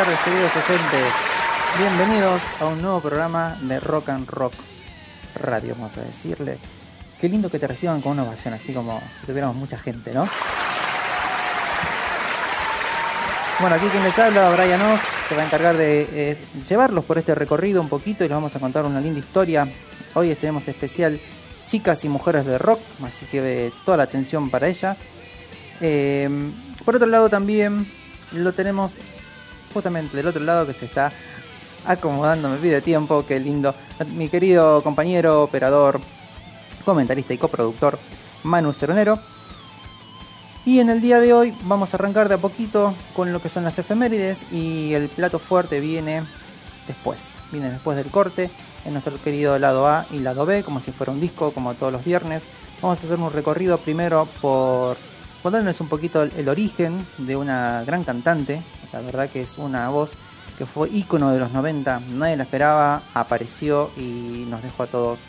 Tardes, queridos oyentes. Bienvenidos a un nuevo programa de Rock and Rock Radio, vamos a decirle. Qué lindo que te reciban con una ovación, así como si tuviéramos mucha gente, ¿no? Bueno, aquí quien les habla, Brian Oz, se va a encargar de eh, llevarlos por este recorrido un poquito y les vamos a contar una linda historia. Hoy tenemos especial chicas y mujeres de rock, así que eh, toda la atención para ella. Eh, por otro lado también lo tenemos justamente del otro lado que se está acomodando, me pide tiempo, qué lindo. Mi querido compañero, operador, comentarista y coproductor, Manu Ceronero. Y en el día de hoy vamos a arrancar de a poquito con lo que son las efemérides y el plato fuerte viene después, viene después del corte en nuestro querido lado A y lado B, como si fuera un disco, como todos los viernes. Vamos a hacer un recorrido primero por contándoles un poquito el, el origen de una gran cantante, la verdad que es una voz que fue ícono de los 90, nadie la esperaba, apareció y nos dejó a todos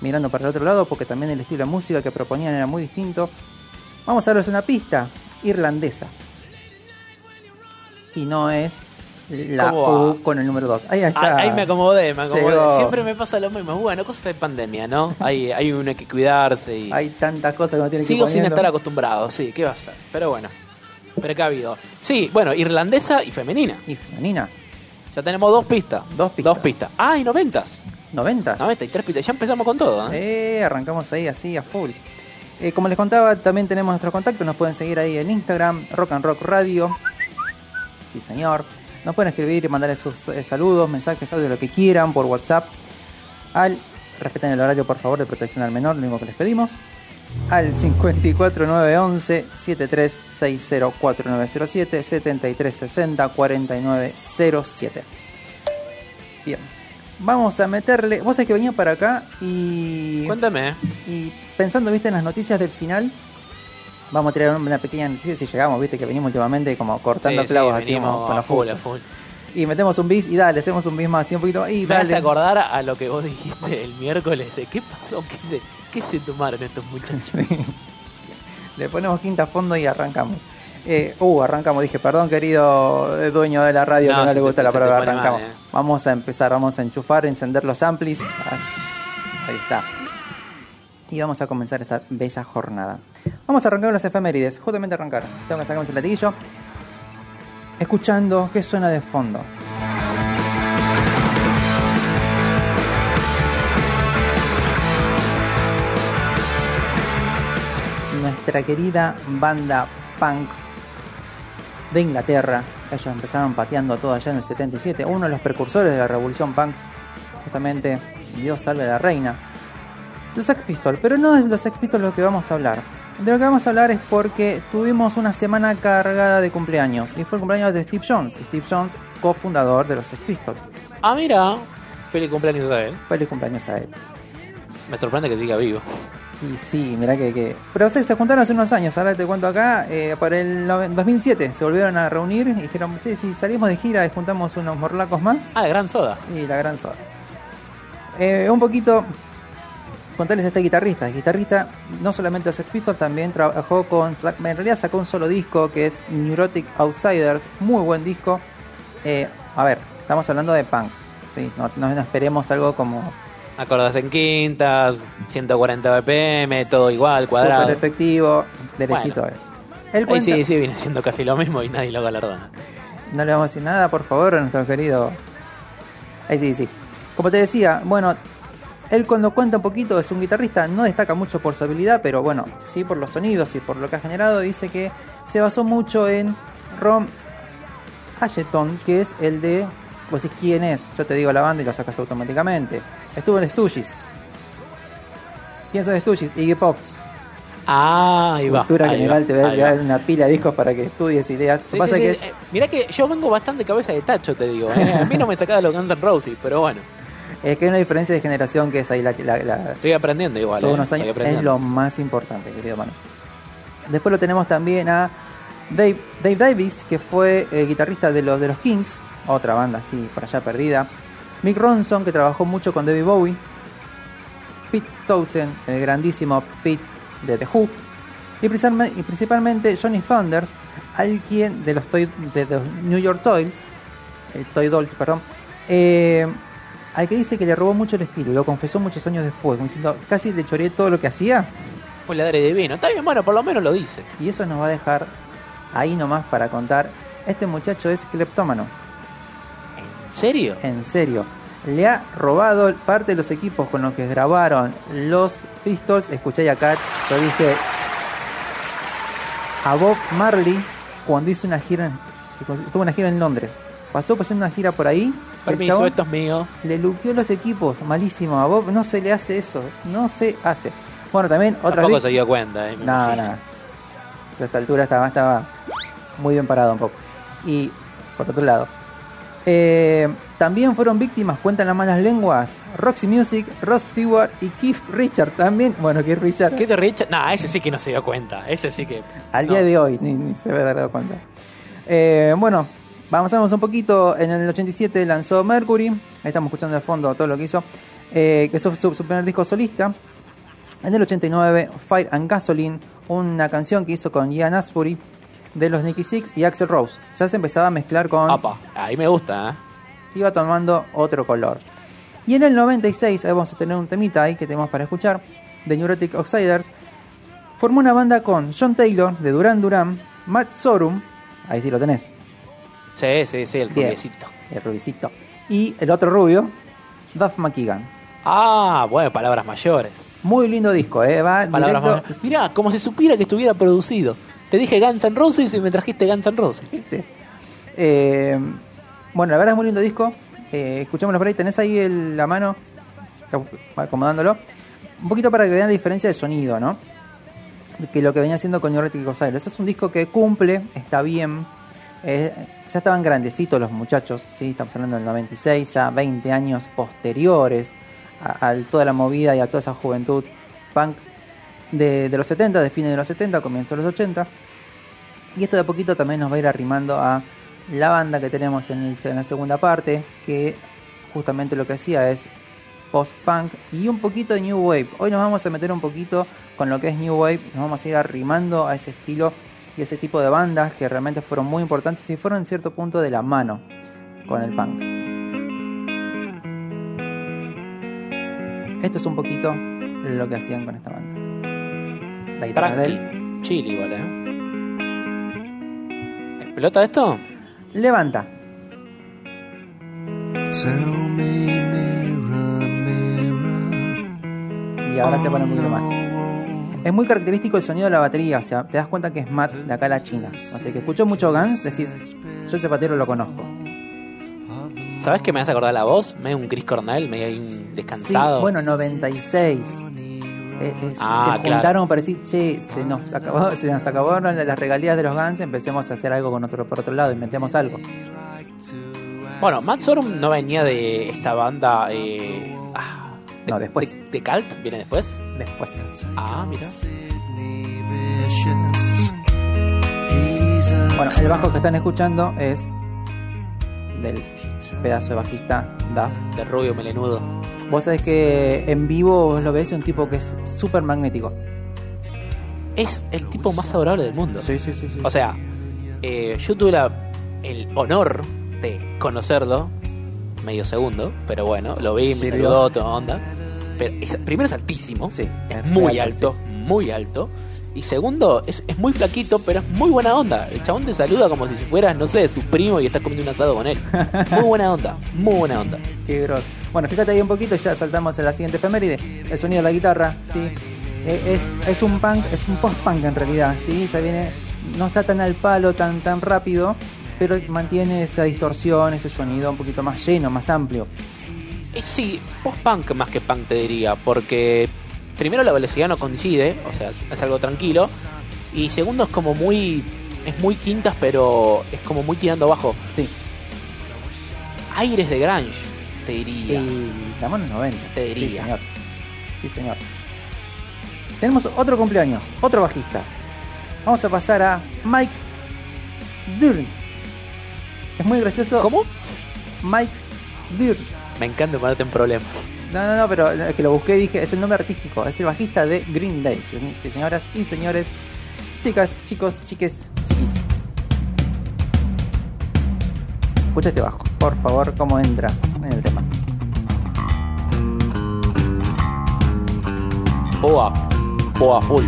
mirando para el otro lado porque también el estilo de música que proponían era muy distinto. Vamos a darles una pista, irlandesa. Y no es la. U con el número 2. Ahí está. Ah, Ahí me acomodé, me acomodé. Llegó. Siempre me pasa lo mismo. Bueno, cosas de pandemia, ¿no? Hay, hay uno que cuidarse y... Hay tantas cosas que no tiene que Sigo sin estar acostumbrado, sí, ¿qué va a ser? Pero bueno, precavido. Sí, bueno, irlandesa y femenina. Y femenina, Ya tenemos dos pistas. Dos pistas. Dos pistas. Ah, y noventas. 90. Noventa y tres pistas. Ya empezamos con todo, ¿eh? Eh, arrancamos ahí así a full. Eh, como les contaba, también tenemos nuestros contactos. Nos pueden seguir ahí en Instagram, Rock and Rock Radio. Sí, señor. Nos pueden escribir y mandarle sus eh, saludos, mensajes, audio, lo que quieran por WhatsApp. Al, respeten el horario, por favor, de protección al menor, lo único que les pedimos. Al 54911 73604907 7360 4907. Bien. Vamos a meterle. Vos sabés que venía para acá y. Cuéntame. Y pensando, viste, en las noticias del final, vamos a tirar una pequeña si llegamos, viste, que venimos últimamente como cortando Sí, sí, clavos así como con la a full, a. Y metemos un bis y dale, hacemos un bis más así un poquito. Y Me dale. acordar a lo que vos dijiste el miércoles de qué pasó, qué se, qué se tomaron estos muchachos. Sí. Le ponemos quinta a fondo y arrancamos. Eh, uh, arrancamos, dije, perdón querido dueño de la radio No, que no le te- gusta la palabra arrancamos. mal, eh. Vamos a empezar, vamos a enchufar, encender los amplis. Ahí está. Y vamos a comenzar esta bella jornada. Vamos a arrancar con las efemérides, justamente arrancar. Tengo que sacarme ese latiguillo. Escuchando qué suena de fondo. nuestra querida banda punk de Inglaterra. Ellos empezaron pateando todo allá en el 77. Uno de los precursores de la revolución punk. Justamente, Dios salve a la reina. Los Sex Pistols. Pero no es de los Sex Pistols lo que vamos a hablar. De lo que vamos a hablar es porque tuvimos una semana cargada de cumpleaños. Y fue el cumpleaños de Steve Jones. Steve Jones, cofundador de los Sex Pistols. Ah, mira. Feliz cumpleaños a él. Feliz cumpleaños a él. Me sorprende que siga vivo. Y sí, mirá que, que... Pero ustedes se juntaron hace unos años, ahora te cuento acá, eh, para el nove- 2007 se volvieron a reunir y dijeron, che, si salimos de gira y juntamos unos morlacos más, Ah, la gran soda. y la gran soda. Eh, un poquito, contarles a este guitarrista, guitarrista no solamente de los Sex Pistols, también trabajó con, en realidad sacó un solo disco que es Neurotic Outsiders, muy buen disco. Eh, a ver, estamos hablando de punk, ¿sí? no, no- no esperemos algo como Acordas en quintas, 140 BPM, todo igual, cuadrado. super efectivo, derechito. Bueno. Él Ahí cuenta- sí, sí, viene siendo casi lo mismo y nadie lo galardona. No le vamos a decir nada, por favor, a nuestro querido. Ahí sí, sí. Como te decía, bueno, él cuando cuenta un poquito es un guitarrista, no destaca mucho por su habilidad, pero bueno, sí por los sonidos y por lo que ha generado, dice que se basó mucho en Ron Asheton, que es el de. Vos decís quién es, yo te digo la banda y lo sacas automáticamente. Estuvo en Stooges. ¿Quién son Stooges? Iggy Pop. Ah, ahí va. Cultura ahí general va, te voy a dar va. una pila de discos para que estudies ideas. Lo Sí, que pasa sí, que sí. es, Eh, Mirá que yo vengo bastante cabeza de tacho, te digo. ¿eh? A mí no me sacaba los Guns N' Roses, pero bueno, es que hay una diferencia de generación que es ahí la, la- la- estoy aprendiendo igual. son ¿eh? unos años, es lo más importante, querido mano. Después lo tenemos también a Dave, Dave Davis, que fue eh, guitarrista de los, de los Kings, otra banda así por allá perdida. Mick Ronson, que trabajó mucho con David Bowie. Pete Townsend, el grandísimo Pete de The Who. Y principalmente, y principalmente Johnny Thunders, alguien de los, Toy, de los New York Toys, eh, Toy Dolls, perdón, eh, al que dice que le robó mucho el estilo, lo confesó muchos años después, como diciendo, casi le choreé todo lo que hacía, Un ladre de vino. Está bien, bueno, por lo menos lo dice. y eso nos va a dejar ahí nomás para contar, este muchacho es cleptómano, ¿En serio? en serio. Le ha robado parte de los equipos con los que grabaron los Pistols. Escuché acá, yo dije a Bob Marley cuando hizo una gira, en- tuvo una gira en Londres. Pasó pasando una gira por ahí. Permiso, esto es mío. le luqueó los equipos, malísimo. A Bob no se le hace eso, no se hace. Bueno, también otra Tampoco vez. se dio cuenta. Eh, imagino. nada. A esta altura estaba, estaba muy bien parado un poco. Y por otro lado, eh, también fueron víctimas, cuentan las malas lenguas, Roxy Music, Ross Stewart y Keith Richard también. Bueno, Keith Richard ¿Qué te Richard? Nah, ese sí que no se dio cuenta. Ese sí que. al no. día de hoy ni, ni se haber dado cuenta. Eh, bueno, avanzamos un poquito. En el 87 lanzó Mercury. Ahí estamos escuchando de fondo todo lo que hizo. eh, que es su, su primer disco solista. En el 89, Fire and Gasoline, una canción que hizo con Ian Asbury de los Nicky Six y Axel Rose. Ya se empezaba a mezclar con. Apa, ahí me gusta, ¿eh? Iba tomando otro color. Y en el 96, ahí vamos a tener un temita ahí que tenemos para escuchar, de Neurotic Outsiders. Formó una banda con John Taylor, de Duran Duran, Matt Sorum, ahí sí lo tenés, Sí, sí, sí, el Bien. rubiecito. el rubicito, y el otro rubio, Duff McKagan. Ah, bueno, palabras mayores. Muy lindo disco, ¿eh? Va Palabras directo- mayores. Mirá, como si supiera que estuviera producido. Te dije Guns N' Roses y me trajiste Guns N' Roses. ¿Viste? Eh, bueno, la verdad es muy lindo disco. Eh, escuchémoslo por ahí. Tenés ahí el- la mano, acomodándolo. Un poquito para que vean la diferencia de sonido, ¿no? Que lo que venía haciendo con Neurotic Osiris. Es un disco que cumple, está bien. Eh, ya estaban grandecitos los muchachos, ¿sí? Estamos hablando del 96, ya 20 años posteriores a, toda la movida y a toda esa juventud punk de, los 70, de fines de los 70, comienzo de los 80. Y esto de a poquito también nos va a ir arrimando a la banda que tenemos en la segunda parte, que justamente lo que hacía es post-punk y un poquito de New Wave. Hoy nos vamos a meter un poquito con lo que es New Wave, nos vamos a ir arrimando a ese estilo y ese tipo de bandas que realmente fueron muy importantes y fueron en cierto punto de la mano con el punk. Esto es un poquito lo que hacían con esta banda. La guitarra de él. Tranqui. Chill igual, ¿eh? ¿Explota esto? Levanta. Y ahora se pone un poquito más. Es muy característico el sonido de la batería, o sea, te das cuenta que es Matt de acá a la China. O sea, que escucho mucho Guns, decís, yo ese batero lo conozco. ¿Sabes qué me hace acordar la voz? Medio un Chris Cornell, medio ahí un Sí, descansado. bueno, 96. Eh, eh, Ah, se claro. juntaron para decir, che, se nos, acabó, se nos acabaron las regalías de los Guns, empecemos a hacer algo con otro, por otro lado, inventemos algo. Bueno, Matt Sorum no venía de esta banda. Eh, ah, de, No, después. De, de Cult, viene después. Después. Ah, mira. Bueno, el bajo que están escuchando es del pedazo de bajista Duff. De rubio melenudo. Vos sabés que en vivo vos lo ves, es un tipo que es súper magnético. Es el tipo más adorable del mundo. Sí, sí, sí. sí. O sea, eh, yo tuve la- el honor de conocerlo medio segundo, pero bueno, lo vi, me saludó, toda onda. Pero es- primero es altísimo, Sí, es muy alto, muy alto. Y segundo, es, es muy flaquito, pero es muy buena onda. El chabón te saluda como si fueras, no sé, su primo y estás comiendo un asado con él. Muy buena onda, muy buena onda. Qué grosso. Bueno, fíjate ahí un poquito, ya saltamos a la siguiente efeméride. El sonido de la guitarra, sí. Eh, Es, es un punk, es un post-punk en realidad, sí. Ya viene, no está tan al palo, tan, tan rápido, pero mantiene esa distorsión, ese sonido un poquito más lleno, más amplio. Eh, sí, post-punk más que punk te diría, porque primero la velocidad no coincide, o sea, es algo tranquilo, y segundo es como muy, es muy quintas, pero es como muy tirando abajo. Sí. Aires de grunge, te diría. Sí, estamos en los 90. Te diría. Sí, señor. Sí, señor. Tenemos otro cumpleaños, otro bajista. Vamos a pasar a Mike Durns. Es muy gracioso. ¿Cómo? Mike Durns. Me encanta ponerte en problemas. No, no, no, pero es que lo busqué y dije, es el nombre artístico, es el bajista de Green Day. Señoras y señores, chicas, chicos, chiques, chiquis. Escucha este bajo, por favor, cómo entra en el tema. Boa. Boa full.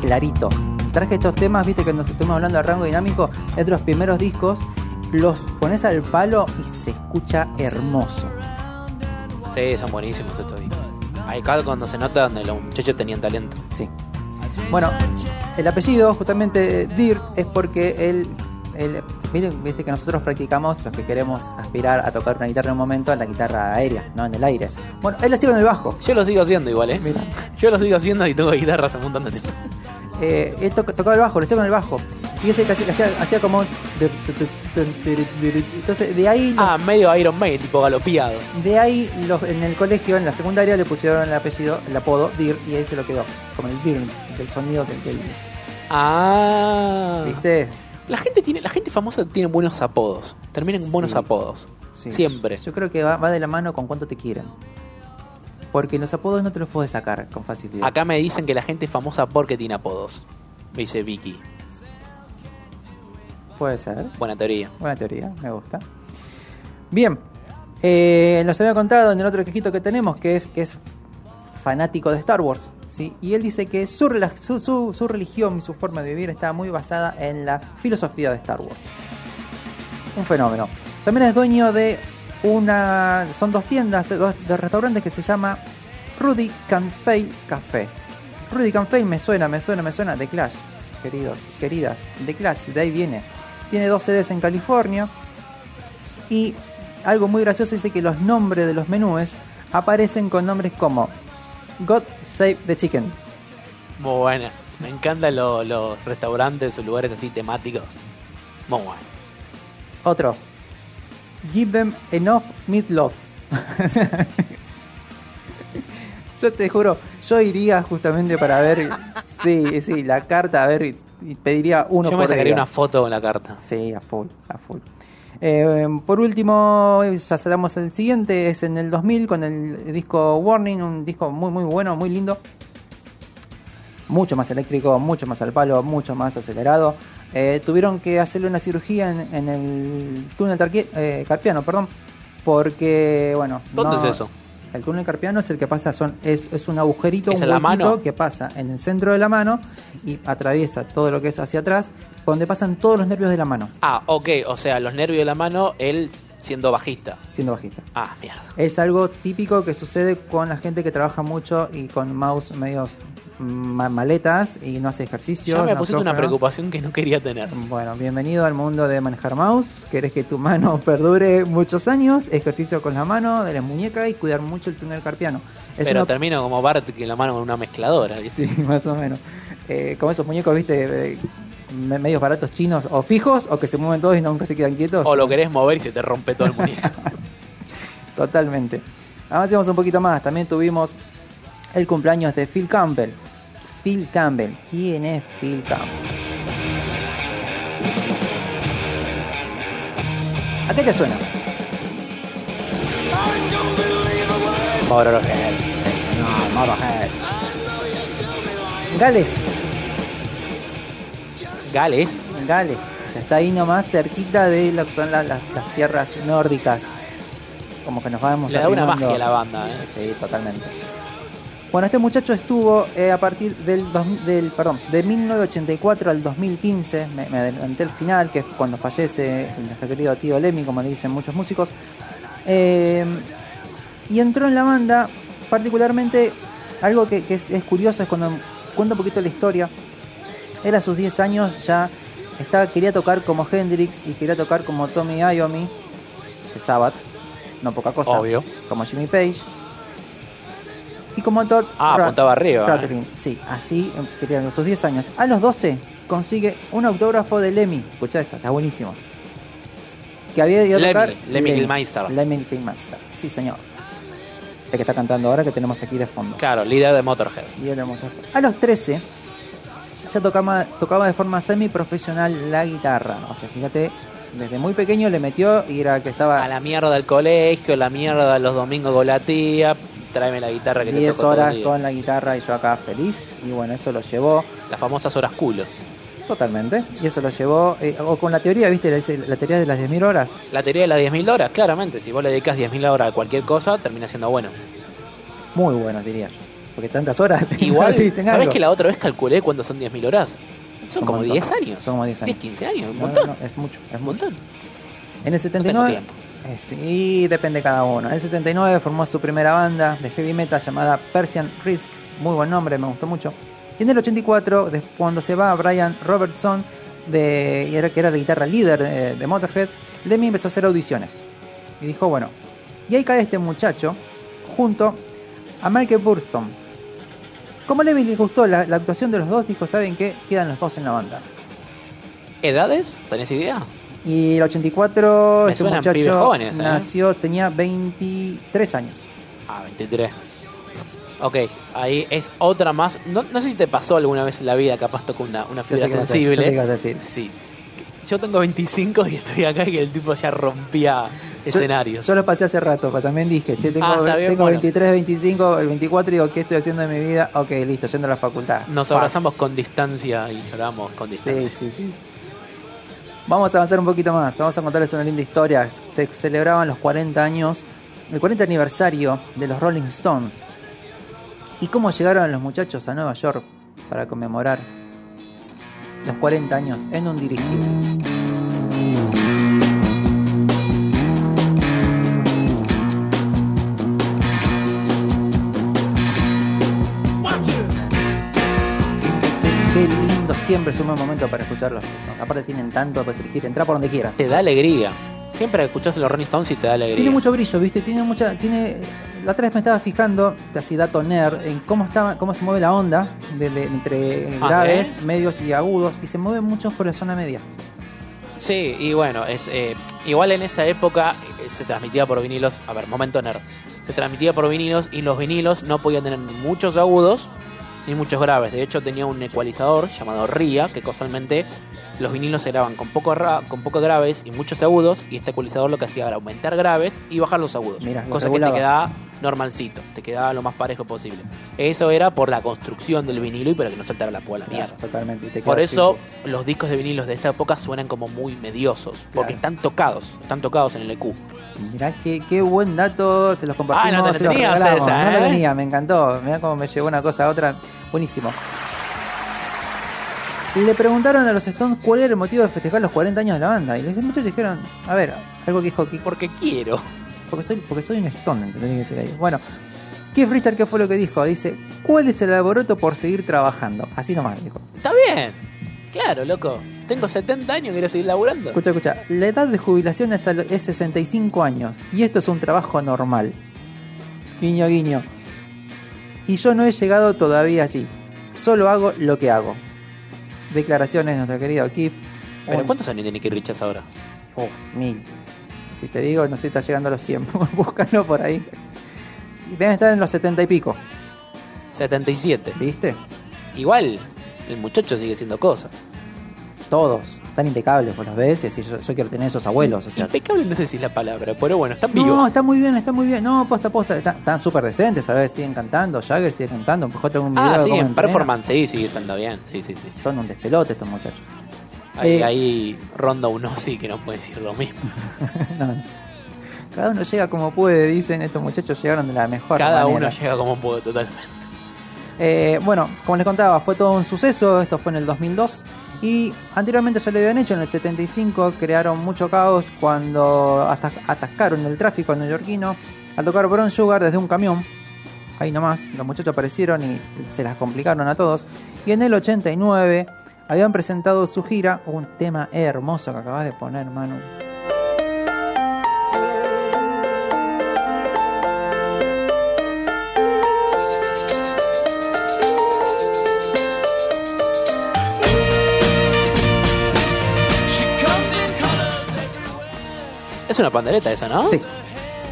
clarito. Traje estos temas, viste que nos estuvimos hablando de rango dinámico, es de los primeros discos, los pones al palo y se escucha hermoso. Sí, son buenísimos estos discos. Acá cuando se nota donde los muchachos tenían talento. Sí. Bueno, el apellido, justamente Dirt, es porque él, él- viste, viste que nosotros practicamos, los que queremos aspirar a tocar una guitarra en un momento, en la guitarra aérea, no en el aire. Bueno, él lo hacía con el bajo. Yo lo sigo haciendo igual, ¿eh? Mira. Yo lo sigo haciendo y tengo guitarra hace un montón de tiempo. Eh, él toca- tocaba el bajo, lo hacía con el bajo. Y ese que hacía, hacía, como... Entonces, de ahí... los- Ah, medio Iron Maiden, tipo galopeado. De ahí los, en el colegio, en la secundaria, le pusieron el apellido, el apodo Dir y ahí se lo quedó. Como el Dir, del sonido del, del- Ah. ¿Viste? La gente tiene, la gente famosa tiene buenos apodos. Terminan con buenos Sí. apodos. Sí. Siempre. Yo creo que va, va de la mano con cuánto te quieren. Porque los apodos no te los puedes sacar con facilidad. Acá me dicen que la gente es famosa porque tiene apodos. Me dice Vicky. Puede ser. Buena teoría. Buena teoría, me gusta. Bien, eh, nos había contado en el otro quejito que tenemos que es, que es fanático de Star Wars. ¿sí? Y él dice que su, rela- su, su- su religión y su forma de vivir está muy basada en la filosofía de Star Wars. Un fenómeno. También es dueño de una. Son dos tiendas, dos, dos restaurantes que se llama Rudy Can Fail Café. Rudy Can Fail me suena, me suena, me suena de Clash, queridos, queridas. De Clash, de ahí viene. Tiene dos sedes en California. Y algo muy gracioso dice que los nombres de los menúes aparecen con nombres como God Save the Chicken. Muy buena. Me encantan lo- los restaurantes o lugares así temáticos. Muy bueno. Otro. Give them enough meatloaf. yo te juro, yo iría justamente para ver, sí, sí, la carta, a ver, y, pediría uno Yo por me sacaría día. una foto con la carta. Sí, a full, a full. Eh, por último, ya salamos el siguiente, es en el 2000 con el disco Warning, un disco muy muy bueno, muy lindo. Mucho más eléctrico, mucho más al palo, mucho más acelerado. Eh, tuvieron que hacerle una cirugía en, en el túnel eh, carpiano, perdón, porque, bueno... ¿Dónde no- es eso? El túnel carpiano es el que pasa, son, es, es un agujerito, ¿Es un la mano? que pasa en el centro de la mano y atraviesa todo lo que es hacia atrás, donde pasan todos los nervios de la mano, Ah, ok. O sea, los nervios de la mano, él siendo bajista. siendo bajista. Ah, mierda. Es algo típico que sucede con la gente que trabaja mucho y con mouse medios ma- maletas y no hace ejercicio. Ya me no pusiste una preocupación que no quería tener. Bueno, bienvenido al mundo de manejar mouse. Querés que tu mano perdure muchos años, ejercicio con la mano, de la muñeca y cuidar mucho el túnel carpiano. Es Pero una- termino como Bart que la mano con una mezcladora. ¿viste? Sí, más o menos. Eh, como esos muñecos, viste, eh, medios baratos chinos o fijos o que se mueven todos y nunca se quedan quietos. O lo querés mover y se te rompe todo el muñeco. Totalmente. Avancemos un poquito más. También tuvimos el cumpleaños de Phil Campbell. Phil Campbell. ¿Quién es Phil Campbell? ¿A qué te suena? Motorhead. No, Motorhead. Gales. Gales. Gales. O sea, está ahí nomás cerquita de lo que son la- las, las tierras nórdicas. Como que nos vamos Le da una magia a la banda, ¿eh? Sí, totalmente. Bueno, este muchacho estuvo eh, a partir del, dos- del perdón, de 1984 al 2015, me, me adelanté el final, que es cuando fallece nuestro querido tío Lemmy, como le dicen muchos músicos. Eh, y entró en la banda, particularmente, algo que, que es, es curioso es cuando cuenta un poquito la historia. Él a sus 10 años ya estaba, quería tocar como Hendrix y quería tocar como Tommy Iommi, de Sabbath, no poca cosa, Obvio. como Jimmy Page. Y como Todd Ah, Ra- apuntaba arriba, ¿eh? Sí, así eh, quería a sus 10 años. A los 12 consigue un autógrafo de Lemmy. Escuchá esta, está buenísimo. Que había ido a Lemmy, tocar Lemmy Kilmister. Lemmy Kilmister, sí señor. El que está cantando ahora que tenemos aquí de fondo. Claro, líder de Motorhead. Él lo mostró. A los 13 ya tocaba, tocaba de forma semi-profesional la guitarra. O sea, fíjate, desde muy pequeño le metió y era que estaba A la mierda del colegio, la mierda los domingos con la tía. Tráeme la guitarra que te 10 toco todo el horas con la guitarra y yo acá feliz. Y bueno, eso lo llevó. Las famosas horas culo. Totalmente. Y eso lo llevó, eh, o con la teoría, ¿viste? La, la teoría de las 10.000 horas. La teoría de las 10.000 horas, claramente. Si vos le dedicas 10.000 horas a cualquier cosa, termina siendo bueno. Muy bueno, diría yo. Porque tantas horas. Igual, sí, tenés ¿sabés algo. que la otra vez calculé cuándo son 10.000 horas? Son Son como un 10 montón. años. Son como 10 años. 15 años, un No, montón. no, es mucho, es un mucho. montón. En el 79. tiempo. eh, sí, depende de cada uno. En el 79 formó su primera banda de heavy metal llamada Persian Risk. Muy buen nombre, me gustó mucho. Y en el 84, des- cuando se va Brian Robertson, de, era, que era la guitarra líder de, de Motorhead, Lemmy empezó a hacer audiciones. Y dijo, bueno, y ahí cae este muchacho junto a Michael Burston. Como Lemmy le gustó la, la actuación de los dos, dijo, ¿saben qué? Quedan los dos en la banda. ¿Edades? ¿Tenés idea? Y el 84, Me este muchacho jóvenes, ¿eh? nació, tenía 23 años. Ah, 23. Ok, ahí es otra más. No, no sé si te pasó alguna vez en la vida, capaz tocó una, una fibra sensible. ya sé qué vas a decir. Sí. Yo tengo 25 y estoy acá y el tipo ya rompía escenarios. Yo, yo lo pasé hace rato, pero también dije, che, tengo, Ah, bien, tengo bueno. 23, 25, el 24 y digo, ¿qué estoy haciendo en mi vida? Ok, listo, yendo a la facultad. Nos Fuck. abrazamos con distancia y lloramos con distancia. Sí, sí, sí. sí. Vamos a avanzar un poquito más, vamos a contarles una linda historia. Se celebraban los 40 años, el 40 aniversario de los Rolling Stones. ¿Y cómo llegaron los muchachos a Nueva York para conmemorar los 40 años en un dirigible? Siempre es un buen momento para escucharlos. Aparte tienen tanto para elegir, entra por donde quieras. Te da alegría. Siempre escuchás los Rolling Stones y te da alegría. Tiene mucho brillo, ¿viste? Tiene mucha. Tiene. La otra vez me estaba fijando, así dato nerd, en cómo estaba, cómo se mueve la onda de- de- entre Ah, graves, ¿eh? medios y agudos, y se mueve mucho por la zona media. Sí, y bueno, es eh, igual en esa época eh, se transmitía por vinilos. A ver, momento nerd. Se transmitía por vinilos y los vinilos no podían tener muchos agudos ni muchos graves. De hecho, tenía un ecualizador llamado RIA, que casualmente los vinilos se graban con poco, ra- con poco graves y muchos agudos. Y este ecualizador lo que hacía era aumentar graves y bajar los agudos. Mirá, cosa que te quedaba normalcito, te quedaba lo más parejo posible. Eso era por la construcción del vinilo y para que no saltara la púa la mierda. Totalmente. Por eso los discos de vinilos de esta época suenan como muy mediosos, porque Claro. están tocados, están tocados en el EQ. Mirá qué, qué buen dato, se los compartimos, Ah, no te se los regalamos. No lo ¿eh? tenía, me encantó. Mirá cómo me llevó una cosa a otra. Buenísimo. Le preguntaron a los Stones cuál era el motivo de festejar los 40 años de la banda. Y los muchachos dijeron, a ver, algo que dijo Keith, Porque quiero. porque soy, porque soy un Stone, ¿entendés? que ahí? Bueno, Keith Richard, ¿qué fue lo que dijo? Dice, ¿cuál es el alboroto por seguir trabajando? Así nomás dijo. Está bien. Claro, loco. Tengo 70 años y quiero seguir laburando. Escucha, escucha, la edad de jubilación es, es 65 años y esto es un trabajo normal. Guiño, guiño. Y yo no he llegado todavía allí. Solo hago lo que hago. Declaraciones de nuestro querido Keith. Pero Un- ¿cuántos años tiene que Richards ahora? Uf, mil. Si te digo, no sé si está llegando a los 100. Búscalo por ahí. Deben estar en los 70 y pico. 77. ¿Viste? Igual, el muchacho sigue haciendo cosas. Todos. Están impecables, vos los ves y decís, yo, yo quiero tener esos abuelos. O sea, Impecable no sé si es la palabra, pero bueno, están vivos. No, está muy bien, está muy bien. No, posta, posta. Están, están súper decentes, ¿sabes? Siguen cantando. Jagger sigue cantando. Empujó tengo un video ah, de sí, en performance, sí, sigue estando bien. Sí, sí, sí. Son un despelote estos muchachos. Ahí, Eh. ahí ronda uno sí que no puede decir lo mismo. No. Cada uno llega como puede, dicen. Estos muchachos llegaron de la mejor Cada manera. uno llega como puede totalmente. Eh, bueno, como les contaba, fue todo un suceso. Esto fue en el 2002. Y anteriormente ya lo habían hecho en el 75. Crearon mucho caos cuando atas- atascaron el tráfico neoyorquino al tocar Brown Sugar desde un camión. Ahí nomás, los muchachos aparecieron y se las complicaron a todos. Y en el 89 habían presentado su gira, un tema hermoso que acabas de poner, Manu. Es una pandereta esa, ¿no? Sí,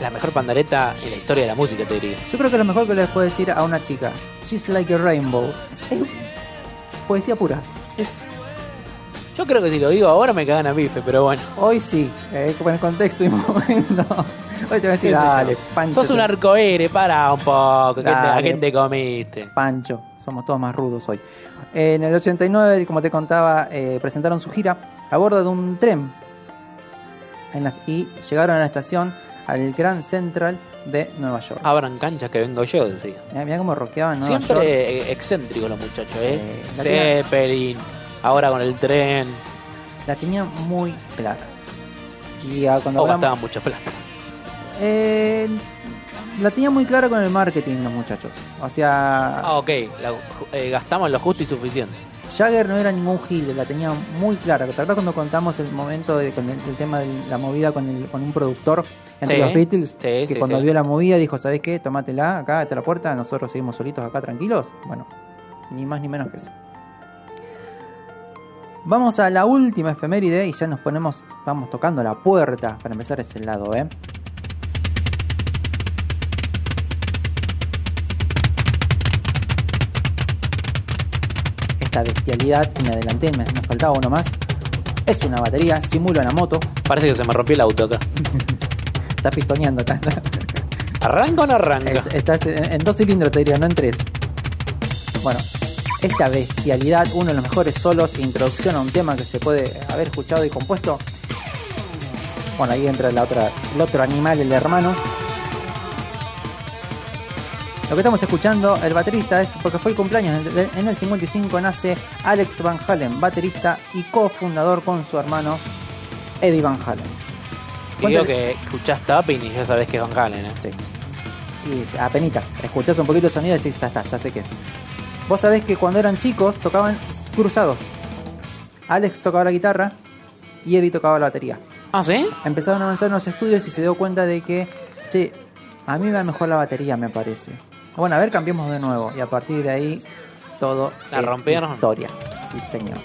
La mejor pandereta en la historia de la música, te diría. yo creo que lo mejor que les puedo decir a una chica, She's like a rainbow, es poesía pura. Es Yo creo que si lo digo ahora me cagan a bife, pero bueno. Hoy sí, eh, con el contexto y momento. Hoy te voy a decir, dale, Pancho. Sos un arcoíris, para un poco. ¿A quién te- ¿A Dale. quién te comiste? Pancho, somos todos más rudos hoy. En el 89, como te contaba, eh, presentaron su gira a bordo de un tren en la- y llegaron a la estación al Grand Central de Nueva York. Abran canchas que vengo yo, decía. Mirá, cómo rockeaban Nueva Siempre York. eh, excéntricos los muchachos, ¿eh? Sí, tenía- Zeppelin, ahora con el tren. La tenía muy clara. Y cuando O hablamos- gastaban mucha plata. Eh, la tenía muy clara con el marketing los muchachos. O sea, Ah, ok. la- eh, gastamos lo justo y suficiente. Jagger no era ningún gil, la tenía muy clara. ¿Te acuerdas cuando contamos el momento de, con el, el tema de la movida con, el- con un productor entre Sí, los Beatles? sí, que sí, cuando vio la movida dijo, ¿sabes qué? Tómatela, acá está la puerta, nosotros seguimos solitos acá tranquilos. Bueno, ni más ni menos que eso. Vamos a la última efeméride y ya nos ponemos, vamos tocando la puerta para empezar ese lado, ¿eh? Esta bestialidad, y me adelanté, me, me faltaba uno más. Es una batería, simula una moto, Parece que se me rompió el auto acá. está pistoneando acá. ¿Arranca o no arranca? Est- Estás en, en dos cilindros, te diría, no en tres. Bueno, esta bestialidad, uno de los mejores solos, introducción a un tema que se puede haber escuchado y compuesto. Bueno, ahí entra la otra, el otro animal, el hermano. Lo que estamos escuchando, el baterista es porque fue el cumpleaños. En el- En el 55 nace Alex Van Halen, baterista y cofundador con su hermano Eddie Van Halen. Y digo que escuchás tapping y ya sabés que es Van Halen, ¿eh? Sí. Y apenita, escuchás un poquito el sonido y decís, ya está, ya sé qué es. Vos sabés que cuando eran chicos tocaban cruzados. Alex tocaba la guitarra y Eddie tocaba la batería. ¿Ah, sí? Empezaron a avanzar en los estudios y se dio cuenta de que, che, a mí me va mejor la batería, me parece. Bueno, a ver, cambiemos de nuevo. Y a partir de ahí, todo La es rompieron. historia. Sí, señor.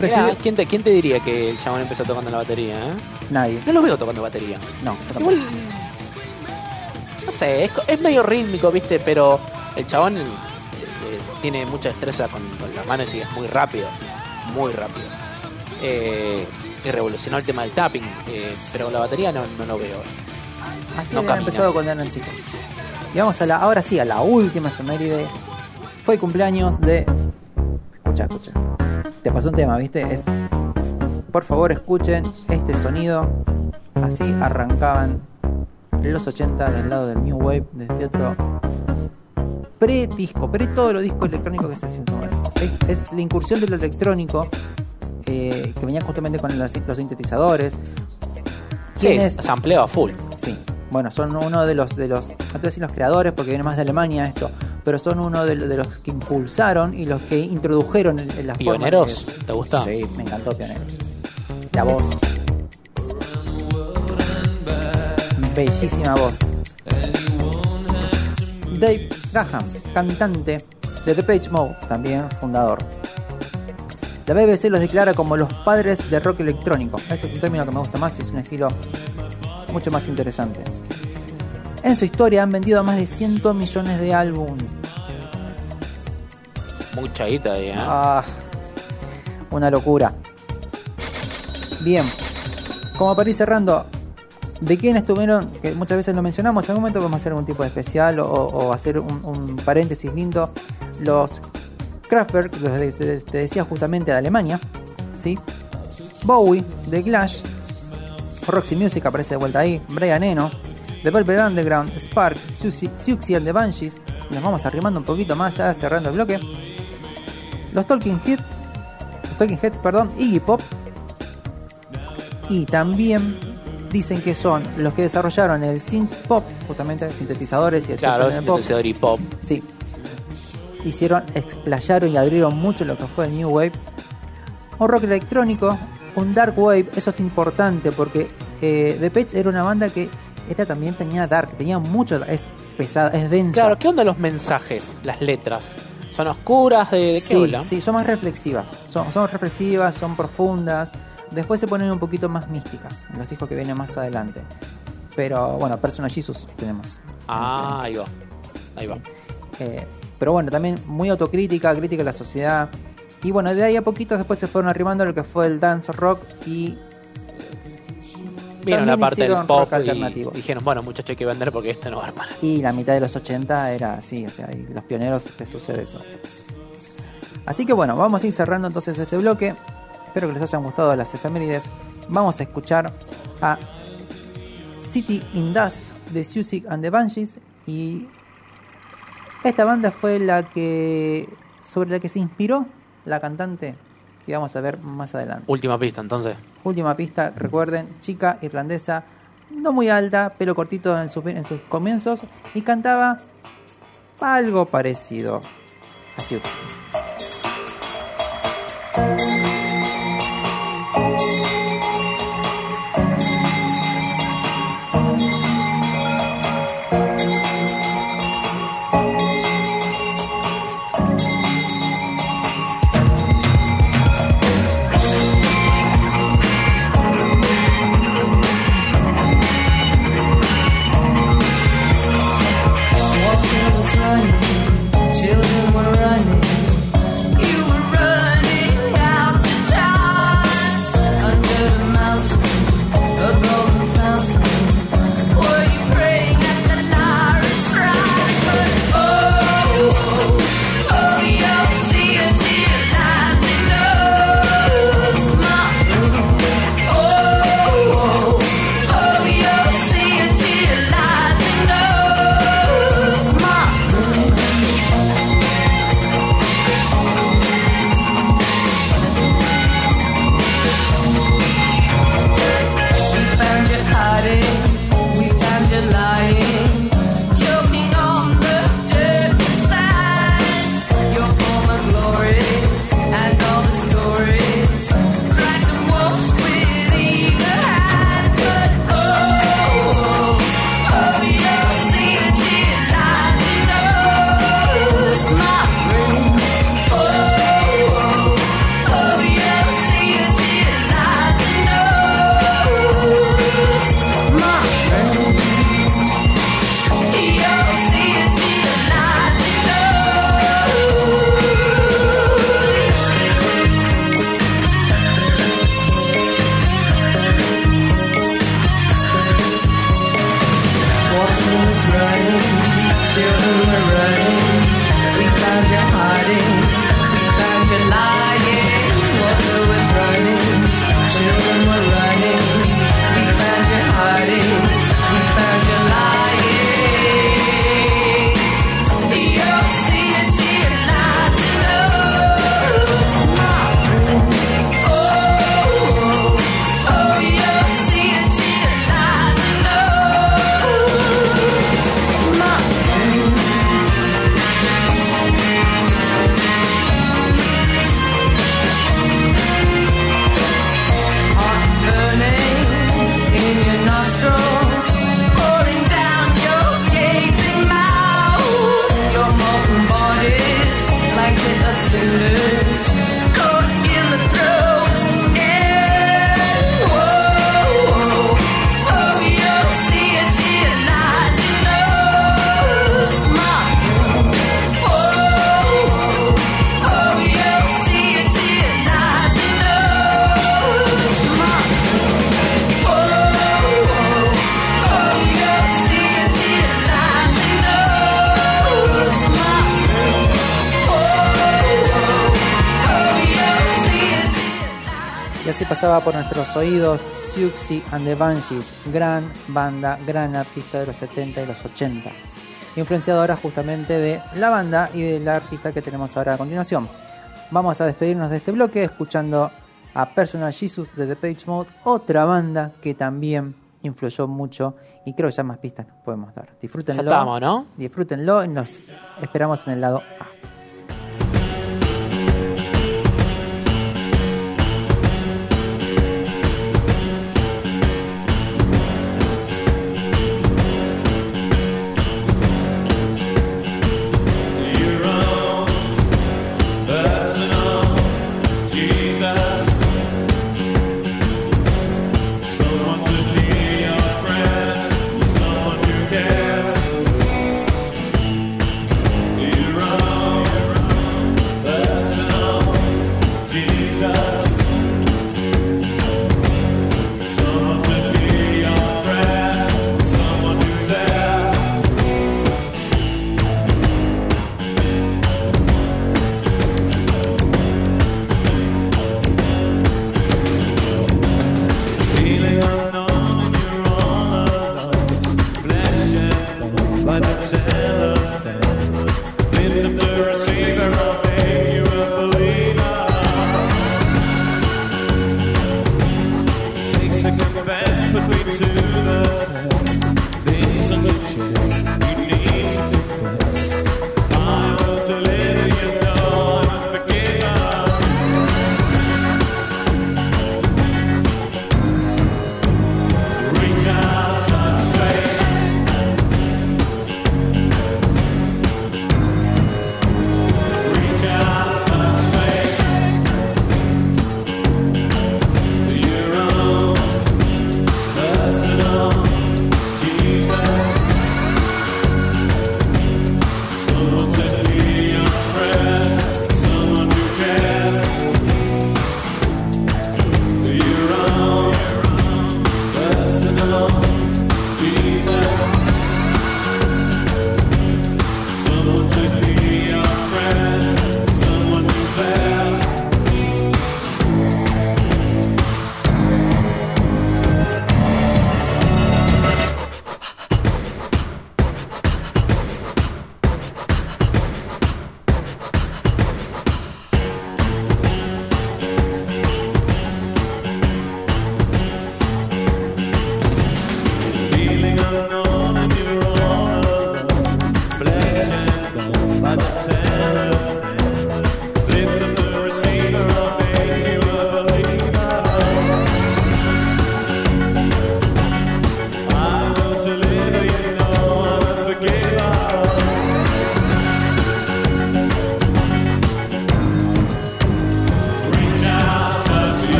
Recibe- ¿quién, te, ¿Quién te diría que el chabón empezó tocando la batería, eh? Nadie. No lo veo tocando batería. No. Igual. No sé, es, es medio rítmico, ¿viste? Pero el chabón eh, tiene mucha destreza con, con las manos y es muy rápido. Muy rápido. Eh, y revolucionó el tema del tapping. eh, pero con la batería no, no lo veo. Así No habían empezado cuando eran chicos. Y vamos a la, ahora sí, a la última efeméride. Fue el cumpleaños de. Escucha, escucha. Te pasó un tema, ¿viste? Es. Por favor, escuchen este sonido. Así arrancaban los 80 del lado del New Wave, desde otro pre-disco, pre todo lo disco electrónico que se hacía. Es, es la incursión de lo electrónico eh, que venía justamente con los, los sintetizadores. Sí, ¿Quién es? sampleo a full. Sí, bueno, son uno de los, de los, no te voy a decir los creadores porque viene más de Alemania esto, pero son uno de, de los que impulsaron y los que introdujeron el, el- la forma ¿Pioneros? de- ¿Te gusta? Sí, me encantó Pioneros. La voz. Bellísima voz. Dave Graham, cantante de The Page Mode, también fundador. La BBC los declara como los padres del rock electrónico. Ese es un término que me gusta más y es un estilo mucho más interesante. En su historia han vendido más de 100 millones de álbumes. Mucha guita ahí, ¿eh? Ah, una locura. Bien, como para ir cerrando, ¿de quién estuvieron? Que muchas veces lo mencionamos, en algún momento vamos a hacer algún tipo de especial o, o hacer un, un paréntesis lindo. Los Kraftwerk, los te decía justamente de Alemania, ¿sí? Bowie, The Clash, Roxy Music aparece de vuelta ahí, Brian Eno, The Velvet Underground, Spark, Siouxsie and the Banshees, nos vamos arrimando un poquito más ya cerrando el bloque. Los Talking Heads, los Talking Heads, perdón, Iggy Pop, y también dicen que son los que desarrollaron el synth pop, justamente sintetizadores y el Claro, el pop. sintetizador y pop. Sí. Hicieron, explayaron y abrieron mucho lo que fue el New Wave. Un rock electrónico, un dark wave, eso es importante porque eh, The Pitch era una banda que era también tenía dark, tenía mucho, es pesada, es densa. Claro, ¿qué onda los mensajes, las letras? ¿Son oscuras? ¿De, de qué sí, hablan? sí, son más reflexivas. Son, son reflexivas, son profundas. Después se ponen un poquito más místicas los discos que vienen más adelante. Pero bueno, Personal Jesus tenemos. Ah, ahí va. Ahí va. Eh, pero bueno, también muy autocrítica, crítica a la sociedad. Y bueno, de ahí a poquito después se fueron arrimando lo que fue el dance rock y Vieron la parte del pop alternativo. y dijeron, bueno, muchachos, hay que vender porque esto no va a armar. Y la mitad de los 80 era así, o sea, y los pioneros te sucede eso. Así que bueno, vamos a ir cerrando entonces este bloque. Espero que les hayan gustado las efemérides. Vamos a escuchar a City in Dust de Susie and the Banshees. Y esta banda fue la que. sobre la que se inspiró la cantante que vamos a ver más adelante. Última pista, entonces. Última pista, recuerden, chica irlandesa, no muy alta, pelo cortito en sus, en sus comienzos y cantaba algo parecido a Siouxsie. Pasaba por nuestros oídos Siouxsie and the Banshees, gran banda, gran artista de los 70 y los 80. Influenciadora justamente de la banda y del artista que tenemos ahora a continuación. Vamos a despedirnos de este bloque escuchando a Personal Jesus de The Page Mode, otra banda que también influyó mucho y creo que ya más pistas nos podemos dar. Disfrútenlo. Estamos, ¿no? Disfrútenlo y nos esperamos en el lado A.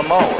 Ramon.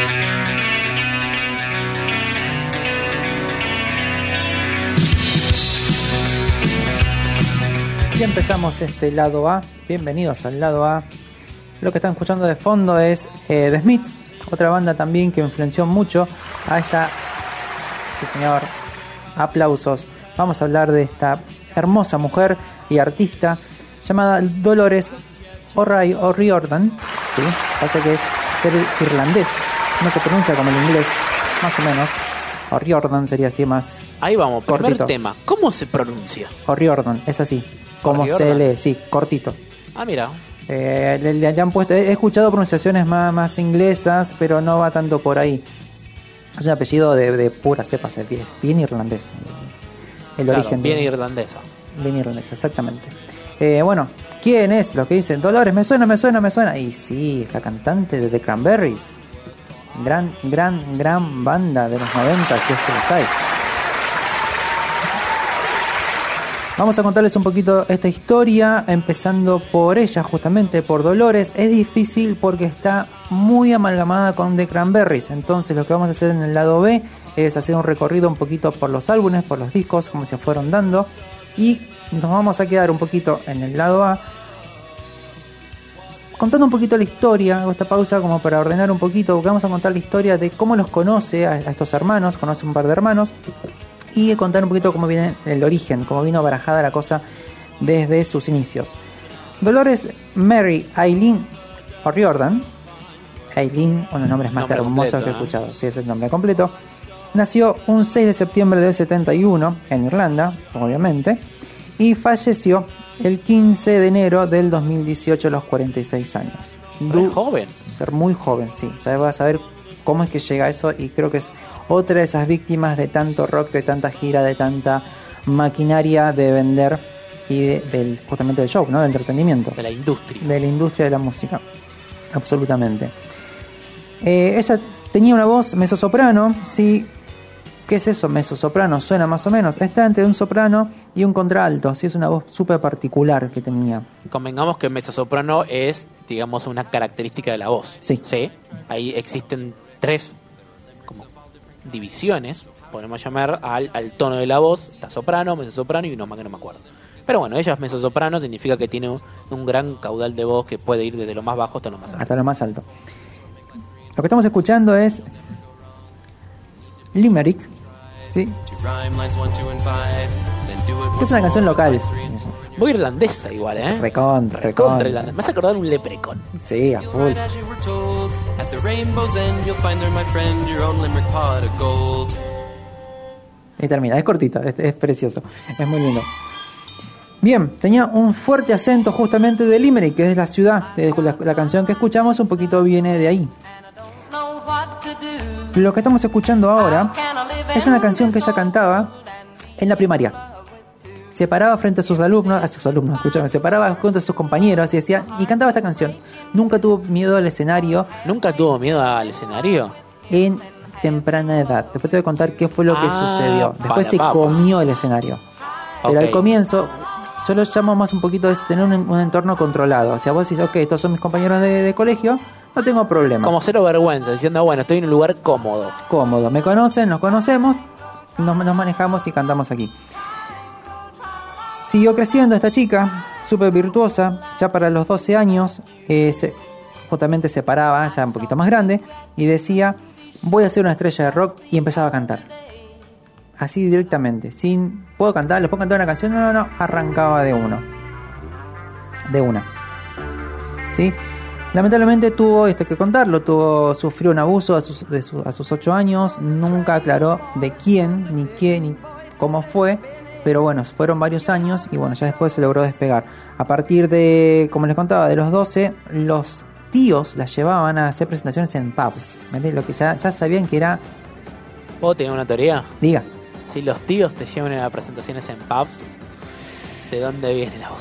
Y empezamos este lado A. Bienvenidos al lado A. Lo que están escuchando de fondo es eh, The Smiths, otra banda también que influenció mucho a esta. Sí, señor. Aplausos. Vamos a hablar de esta hermosa mujer y artista llamada Dolores O'Riordan. Sí, pasa que es ser irlandés. No se pronuncia como el inglés, más o menos. O'Riordan sería así más. Ahí vamos, primer Cortito. tema. ¿Cómo se pronuncia? O'Riordan, es así. Como lee, sí, cortito. Ah, mira. Eh, le, le- le han puesto, he escuchado pronunciaciones más, más inglesas, pero no va tanto por ahí. Es un apellido de, de pura cepa, es bien, irlandés. El Claro, origen. bien de- irlandesa. bien irlandés, exactamente. Eh, bueno, ¿quién es? Los que dicen, Dolores, me suena, me suena, me suena. Y sí, es la cantante de The Cranberries. Gran, gran, gran banda de los 90, si es que las hay. Vamos a contarles un poquito esta historia, empezando por ella, justamente por Dolores. Es difícil porque está muy amalgamada con The Cranberries. Entonces, lo que vamos a hacer en el lado B es hacer un recorrido un poquito por los álbumes, por los discos, como se fueron dando. Y nos vamos a quedar un poquito en el lado A, contando un poquito la historia. Hago esta pausa como para ordenar un poquito, vamos a contar la historia de cómo los conoce a, a estos hermanos. Conoce un par de hermanos y contar un poquito cómo viene el origen, cómo vino barajada la cosa desde sus inicios. Dolores Mary Eileen O'Riordan, Eileen, uno de los nombres más Nombre hermosos completo, que he escuchado, sí es el nombre completo, Nació un 6 de septiembre del 71 en Irlanda, obviamente, y falleció el 15 de enero del 2018 a los 46 años. Du- joven. ser muy joven, sí. Ya vas a ver cómo es que llega a eso y creo que es otra de esas víctimas de tanto rock, de tanta gira, de tanta maquinaria de vender y de- del, justamente del show, ¿no? Del entretenimiento, De la industria. de la industria de la música. Absolutamente. Eh, ella tenía una voz mezzosoprano, sí. ¿Qué es eso? Mezzosoprano, suena más o menos. Está entre un soprano y un contralto, sí, es una voz súper particular que tenía. Convengamos que mezzosoprano es, digamos, una característica de la voz. Sí. Ahí existen tres como divisiones, podemos llamar al, al tono de la voz, está soprano, mezzosoprano y uno más que no me acuerdo. Pero bueno, ella es mezzosoprano, significa que tiene un, un gran caudal de voz que puede ir desde lo más bajo hasta lo más alto. hasta lo más alto. Lo que estamos escuchando es Limerick, ¿sí? que es una canción local. Muy irlandesa igual, ¿eh? Recontra. irlandesa. Me hace acordar un leprecon. Sí, a full. As you were told, at the rainbow's end, you'll find there, my friend, your own limerick pot of gold. Y termina, es cortita, es, es precioso, es muy lindo. Bien, tenía un fuerte acento justamente de Limerick, que es la ciudad. Eh, La, la canción que escuchamos un poquito viene de ahí. Lo que estamos escuchando ahora es una canción que ella cantaba en la primaria. Se paraba frente a sus alumnos, a sus alumnos, escúchame, se paraba junto a sus compañeros y decía, y cantaba esta canción. Nunca tuvo miedo al escenario ¿Nunca tuvo miedo al escenario? en temprana edad. Después te voy a contar qué fue lo que Ah, sucedió. Después se papa. comió el escenario. Pero al comienzo, solo llamo más un poquito de tener un, un entorno controlado. O sea, vos decís, ok, estos son mis compañeros de, de colegio, no tengo problema. Como cero vergüenza, diciendo, bueno, estoy en un lugar cómodo. Cómodo. Me conocen, nos conocemos, nos, nos manejamos y cantamos aquí. Siguió creciendo esta chica, súper virtuosa, ya para los 12 años, eh, se- justamente se paraba, ya un poquito más grande, y decía, voy a ser una estrella de rock, y empezaba a cantar. Así directamente, sin, ¿puedo cantar? ¿Les puedo cantar una canción? No, no, no, arrancaba de uno. De una. ¿Sí? Lamentablemente tuvo esto que contarlo, tuvo, sufrió un abuso a sus, de a sus 8 años, nunca aclaró de quién, ni qué, ni cómo fue, pero bueno, fueron varios años y bueno, ya después se logró despegar. A partir de, como les contaba, de los 12, los tíos la llevaban a hacer presentaciones en pubs, ¿me Lo que ya, ya sabían que era, ¿Puedo tener una teoría? diga, Si los tíos te llevan a presentaciones en pubs, ¿de dónde viene la voz?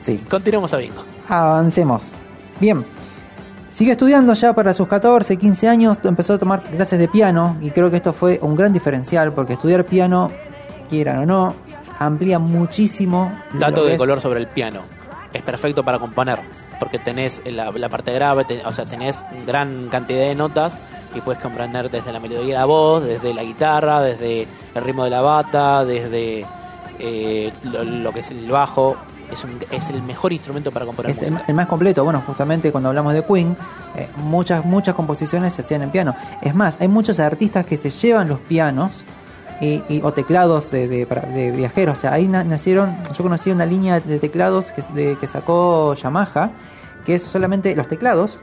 sí, Continuamos a bingo. Avancemos. Bien. Sigue estudiando ya para sus 14, 15 años, empezó a tomar clases de piano y creo que esto fue un gran diferencial porque estudiar piano, quieran o no, amplía muchísimo. Dato de color sobre el piano. Es perfecto para componer, porque tenés la, la parte grave, o sea, tenés gran cantidad de notas y puedes comprender desde la melodía de la voz, desde la guitarra, desde el ritmo de la bata, desde eh, lo, lo que es el bajo. Es, un- es el mejor instrumento para componer Es música. el más completo. Bueno, justamente cuando hablamos de Queen, eh, muchas, muchas composiciones se hacían en piano. Es más, hay muchos artistas que se llevan los pianos y, y- o teclados de, de- de viajeros. O sea, ahí na- nacieron, yo conocí una línea de teclados que, de- que sacó Yamaha, que es solamente los teclados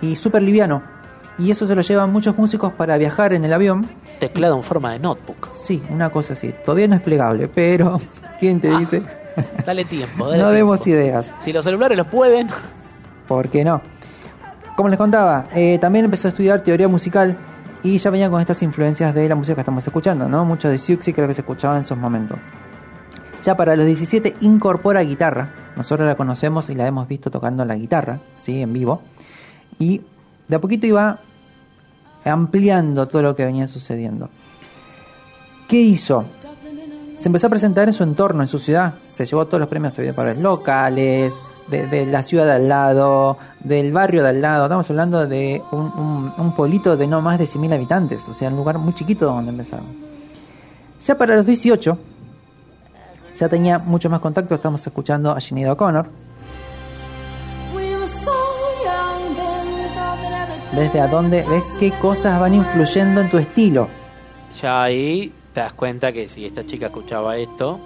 y súper liviano. Y eso se lo llevan muchos músicos para viajar en el avión. Teclado en forma de notebook. Sí, una cosa así. Todavía no es plegable, pero ¿quién te Ah, dice? Dale tiempo. Dale no tiempo. demos ideas. Si los celulares lo pueden, ¿Por qué no? Como les contaba, eh, también empezó a estudiar teoría musical y ya venía con estas influencias de la música que estamos escuchando, ¿no? Mucho de Siouxsie lo que se escuchaba en esos momentos. Ya para los 17 incorpora guitarra. Nosotros la conocemos y la hemos visto tocando la guitarra, ¿sí? En vivo. Y de a poquito iba ampliando todo lo que venía sucediendo. ¿Qué hizo? Se empezó a presentar en su entorno, en su ciudad. Se llevó todos los premios locales, de, de la ciudad de al lado, del barrio de al lado. Estamos hablando de un, un, un pueblito de no más de 100.000 habitantes, o sea, un lugar muy chiquito donde empezaron. Ya para los 18, ya tenía mucho más contacto. Estamos escuchando a Sinead O'Connor. Desde a dónde ves qué cosas van influyendo en tu estilo. ya ahí te das cuenta que si esta chica escuchaba esto,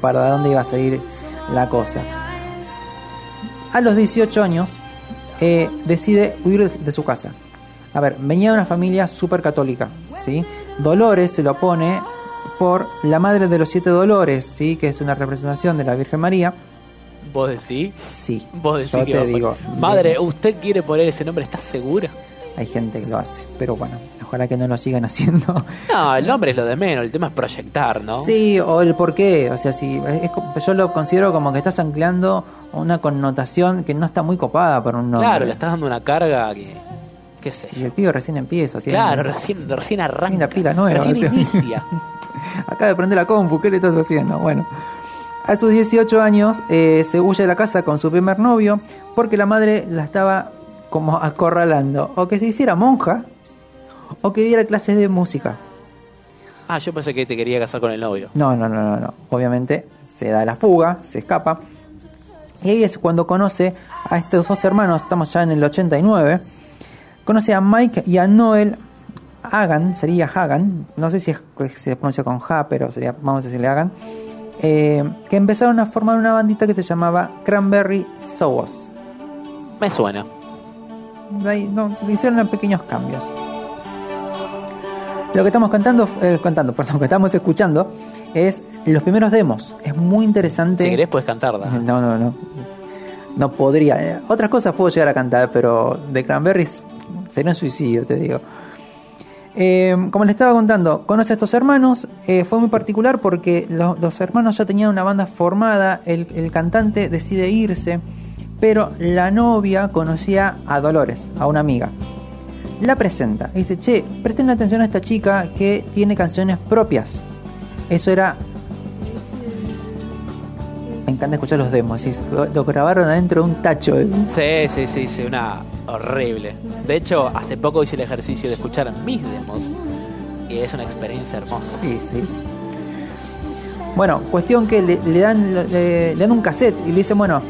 para dónde iba a seguir la cosa. A los 18 años eh, decide huir de su casa. A ver, venía de una familia súper católica, ¿sí? Dolores se lo pone por la madre de los siete dolores, ¿sí? Que es una representación de la Virgen María. ¿Vos decís? Sí, Vos decís yo que te digo. Madre, ¿usted quiere poner ese nombre? ¿Estás segura? Hay gente que lo hace, pero bueno, ojalá que no lo sigan haciendo. No, el nombre es lo de menos, el tema es proyectar, ¿no? Sí, o el por qué. O sea, si es yo lo considero como que estás anclando una connotación que no está muy copada por un nombre. Claro, le estás dando una carga que. qué sé Y yo. el pibe recién empieza. tiene- Claro, recién, recién arranca. Una pila nueva, Recién inicia. Acaba de prender la compu, ¿qué le estás haciendo? Bueno, a sus 18 años eh, se huye de la casa con su primer novio porque la madre la estaba como acorralando. O que se hiciera monja o que diera clases de música. Ah, yo pensé que te quería casar con el novio. No, no, no, no, no. Obviamente se da la fuga, se escapa. Y ahí es cuando conoce a estos dos hermanos, estamos ya en el 89. Conoce a Mike y a Noel Hagan, sería Hagan, no sé si es- se pronuncia con Ja, pero sería, vamos a decirle Hagan, eh, que empezaron a formar una bandita que se llamaba Cranberry Sauce. Me suena. No, hicieron pequeños cambios. Lo que estamos cantando, eh, contando, perdón, que estamos escuchando es los primeros demos. Es muy interesante. Si querés, puedes cantarla. No, no, no. No podría. eh. Otras cosas puedo llegar a cantar, pero de Cranberries sería un suicidio, te digo. Eh, como les estaba contando, conoce a estos hermanos. eh, fue muy particular porque lo- los hermanos ya tenían una banda formada. El, el cantante decide irse, pero la novia conocía a Dolores, a una amiga. La presenta. y Dice, che, presten atención a esta chica que tiene canciones propias. Eso era me encanta escuchar los demos. decís, Lo grabaron adentro de un tacho. Sí, sí, sí, sí, una horrible. De hecho, hace poco hice el ejercicio de escuchar mis demos y es una experiencia hermosa. Sí, sí. Bueno, cuestión que le, le dan, le, le dan un cassette y le dicen, bueno,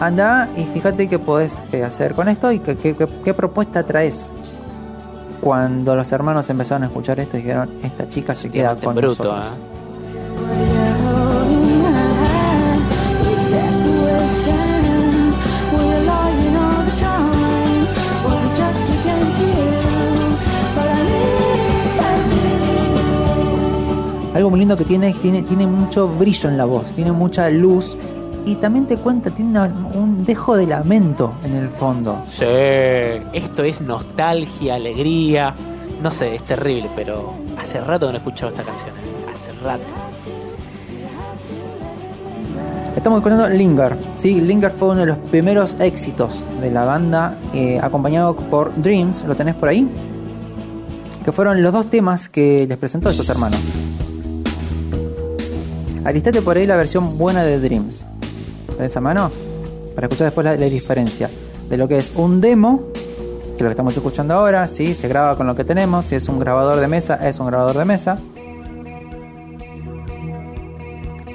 anda y fíjate qué podés eh, hacer con esto y qué, qué- qué- qué propuesta traes. Cuando los hermanos empezaron a escuchar esto, dijeron, esta chica se queda Diamante con bruto, nosotros. ¿eh? Algo muy lindo que tiene es que tiene, tiene mucho brillo en la voz, tiene mucha luz y también te cuenta, tiene una- un dejo de lamento en el fondo. Sí, esto es nostalgia, alegría. No sé, es terrible, pero hace rato que no he escuchado esta canción. Hace rato. Estamos escuchando Linger. Sí, Linger fue uno de los primeros éxitos de la banda, eh, acompañado por Dreams. ¿Lo tenés por ahí? Que fueron los dos temas que les presentó a estos hermanos. Alistate por ahí la versión buena de Dreams. ¿De esa mano? Para escuchar después la, diferencia de lo que es un demo, que lo que estamos escuchando ahora, ¿sí? se graba con lo que tenemos. Si es un grabador de mesa, es un grabador de mesa.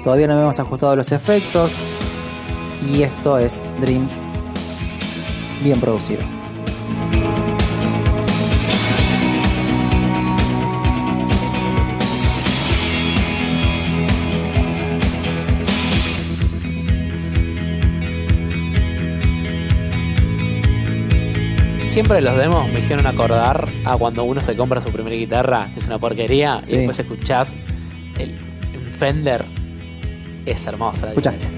Todavía no hemos ajustado los efectos. Y esto es Dreams bien producido. Siempre los demos me hicieron acordar a cuando uno se compra su primera guitarra, que es una porquería, Sí. y después escuchás el, Fender. Es Escucha. diferencia.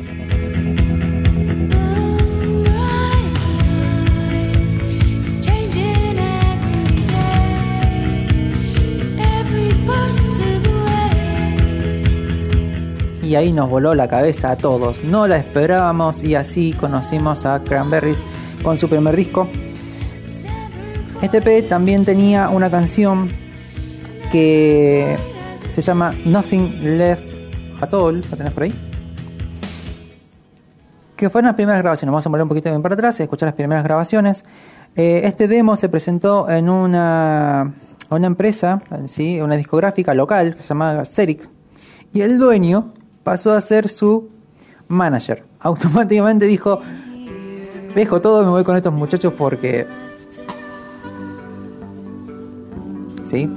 Y ahí nos voló la cabeza a todos. No la esperábamos y así conocimos a Cranberries con su primer disco. Este P también tenía una canción que se llama Nothing Left at All. ¿La tenés por ahí? Que fueron las primeras grabaciones. Vamos a volver un poquito bien para atrás y escuchar las primeras grabaciones. Eh, este demo se presentó en una, una empresa, ¿sí? una discográfica local que se llama Seric. Y el dueño pasó a ser su manager. Automáticamente dijo, dejo todo me voy con estos muchachos porque... ¿Sí?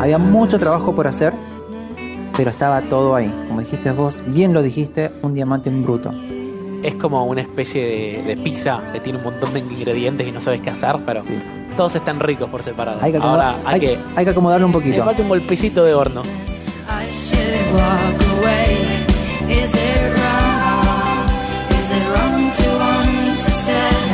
Había mucho trabajo por hacer, pero estaba todo ahí. Como dijiste vos, bien lo dijiste, un diamante en bruto. Es como una especie de, de pizza que tiene un montón de ingredientes y no sabes qué hacer, pero Sí. todos están ricos por separado. Hay que, Ahora hay, hay, que. hay que acomodarlo un Le poquito. falta un golpecito de horno. Is it wrong? Is it wrong to want to stay?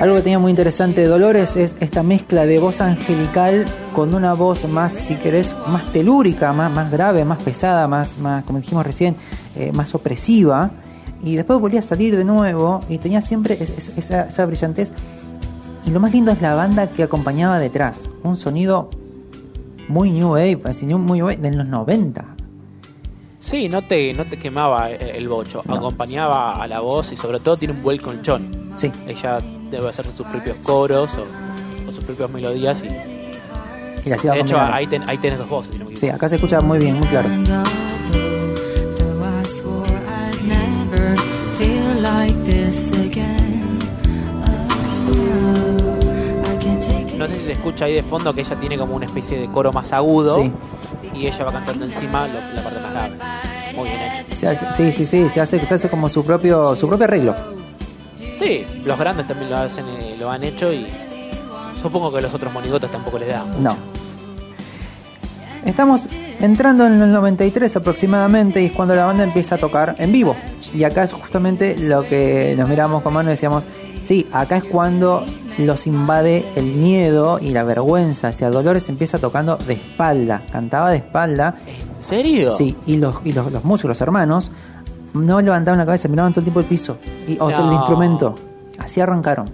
Algo que tenía muy interesante de Dolores es esta mezcla de voz angelical con una voz más, si querés, más telúrica, más, más grave, más pesada, más, más, como dijimos recién, eh, más opresiva. Y después volvía a salir de nuevo y tenía siempre es- es- esa, esa brillantez. Y lo más lindo es la banda que acompañaba detrás. Un sonido muy new wave, muy new wave de los 90. Sí, no te, no te quemaba el bocho. No. Acompañaba a la voz y sobre todo tiene un buen colchón. Sí, Ella debe hacer sus propios coros o, o sus propias melodías y y de hecho ahí, ten- ahí tenés dos voces. si no me Sí, acá se escucha muy bien, muy claro. No sé si se escucha ahí de fondo que ella tiene como una especie de coro más agudo Sí. y ella va cantando encima la parte más grave. Muy bien hecho. Se hace- sí, sí, sí, se hace, se hace como su propio, su propio arreglo. Sí, los grandes también lo hacen, eh, lo han hecho y supongo que a los otros monigotes tampoco les da. No. Estamos entrando en el 93 aproximadamente y es cuando la banda empieza a tocar en vivo. Y acá es justamente lo que nos miramos con mano y decíamos, sí, acá es cuando los invade el miedo y la vergüenza. O sea, Dolores empieza tocando de espalda, cantaba de espalda. ¿En serio? Sí, y los, y los, los músicos, los hermanos, no levantaban la cabeza, miraban todo el tiempo el piso. Y, o sea, el instrumento. Así arrancaron.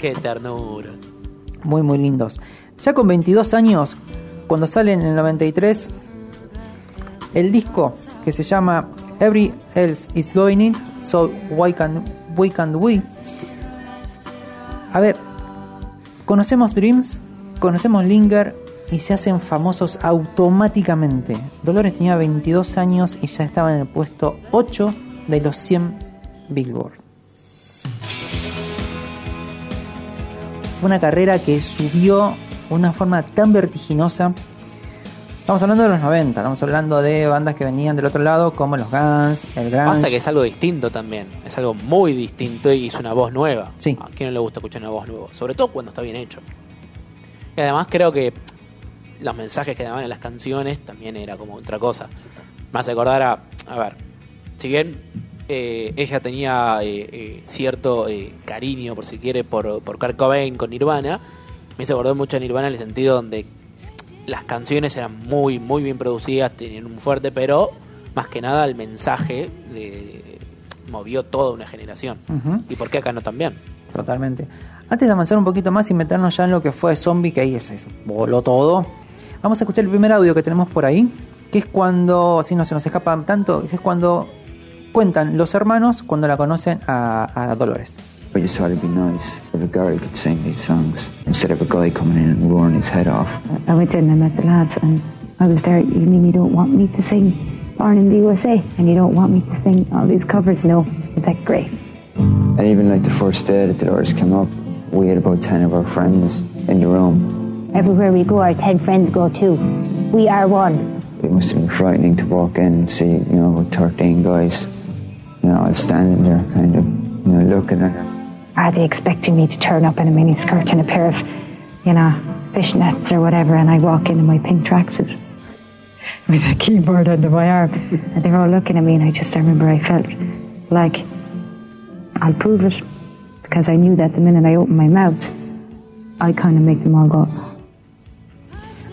Qué ternura. Muy, muy lindos. Ya con 22 años, cuando sale en el 93, el disco que se llama Every Else is Doing It, So Why Can We Can't We. A ver, conocemos Dreams, conocemos Linger y se hacen famosos automáticamente. Dolores tenía 22 años y ya estaba en el puesto 8 de los 100 Billboard. Fue una carrera que subió de una forma tan vertiginosa. Estamos hablando de los 90, estamos hablando de bandas que venían del otro lado, como los Guns, el Grunge. Pasa que es algo distinto también. Es algo muy distinto y es una voz nueva. Sí. ¿A quién no le gusta escuchar una voz nueva? Sobre todo cuando está bien hecho. Y además creo que los mensajes que daban en las canciones también era como otra cosa. Más acordar a... A ver, si bien eh, ella tenía eh, eh, cierto eh, cariño, por si quiere, por, por Kurt Cobain con Nirvana, me hizo acordar mucho a Nirvana en el sentido donde las canciones eran muy, muy bien producidas, tenían un fuerte, pero más que nada el mensaje de, movió toda una generación. ¿Y por qué acá no también? Totalmente. Antes de avanzar un poquito más y meternos ya en lo que fue Zombie, que ahí se voló todo, vamos a escuchar el primer audio que tenemos por ahí, que es cuando, si no se nos escapa tanto, que es cuando cuentan los hermanos cuando la conocen a, a Dolores. I just thought it'd be nice if a girl could sing these songs instead of a guy coming in and roaring his head off. I went in and I met the lads, and I was there. You mean you don't want me to sing Born in the USA, and you don't want me to sing all these covers? No, that's great. And even like the first day that Dolores came up, we had about 10 of our friends in the room. Everywhere we go, our ten friends go too. We are one. It must have been frightening to walk in and see, you know, 13 guys, you know, all standing there kind of, you know, looking at her. Are they expecting me to turn up in a mini skirt and a pair of, you know, fishnets or whatever, and I walk in in my pink tracksuit with a keyboard under my arm, and they're all looking at me, and I just I remember I felt like I'll prove it because I knew that the minute I opened my mouth, I kind of make them all go.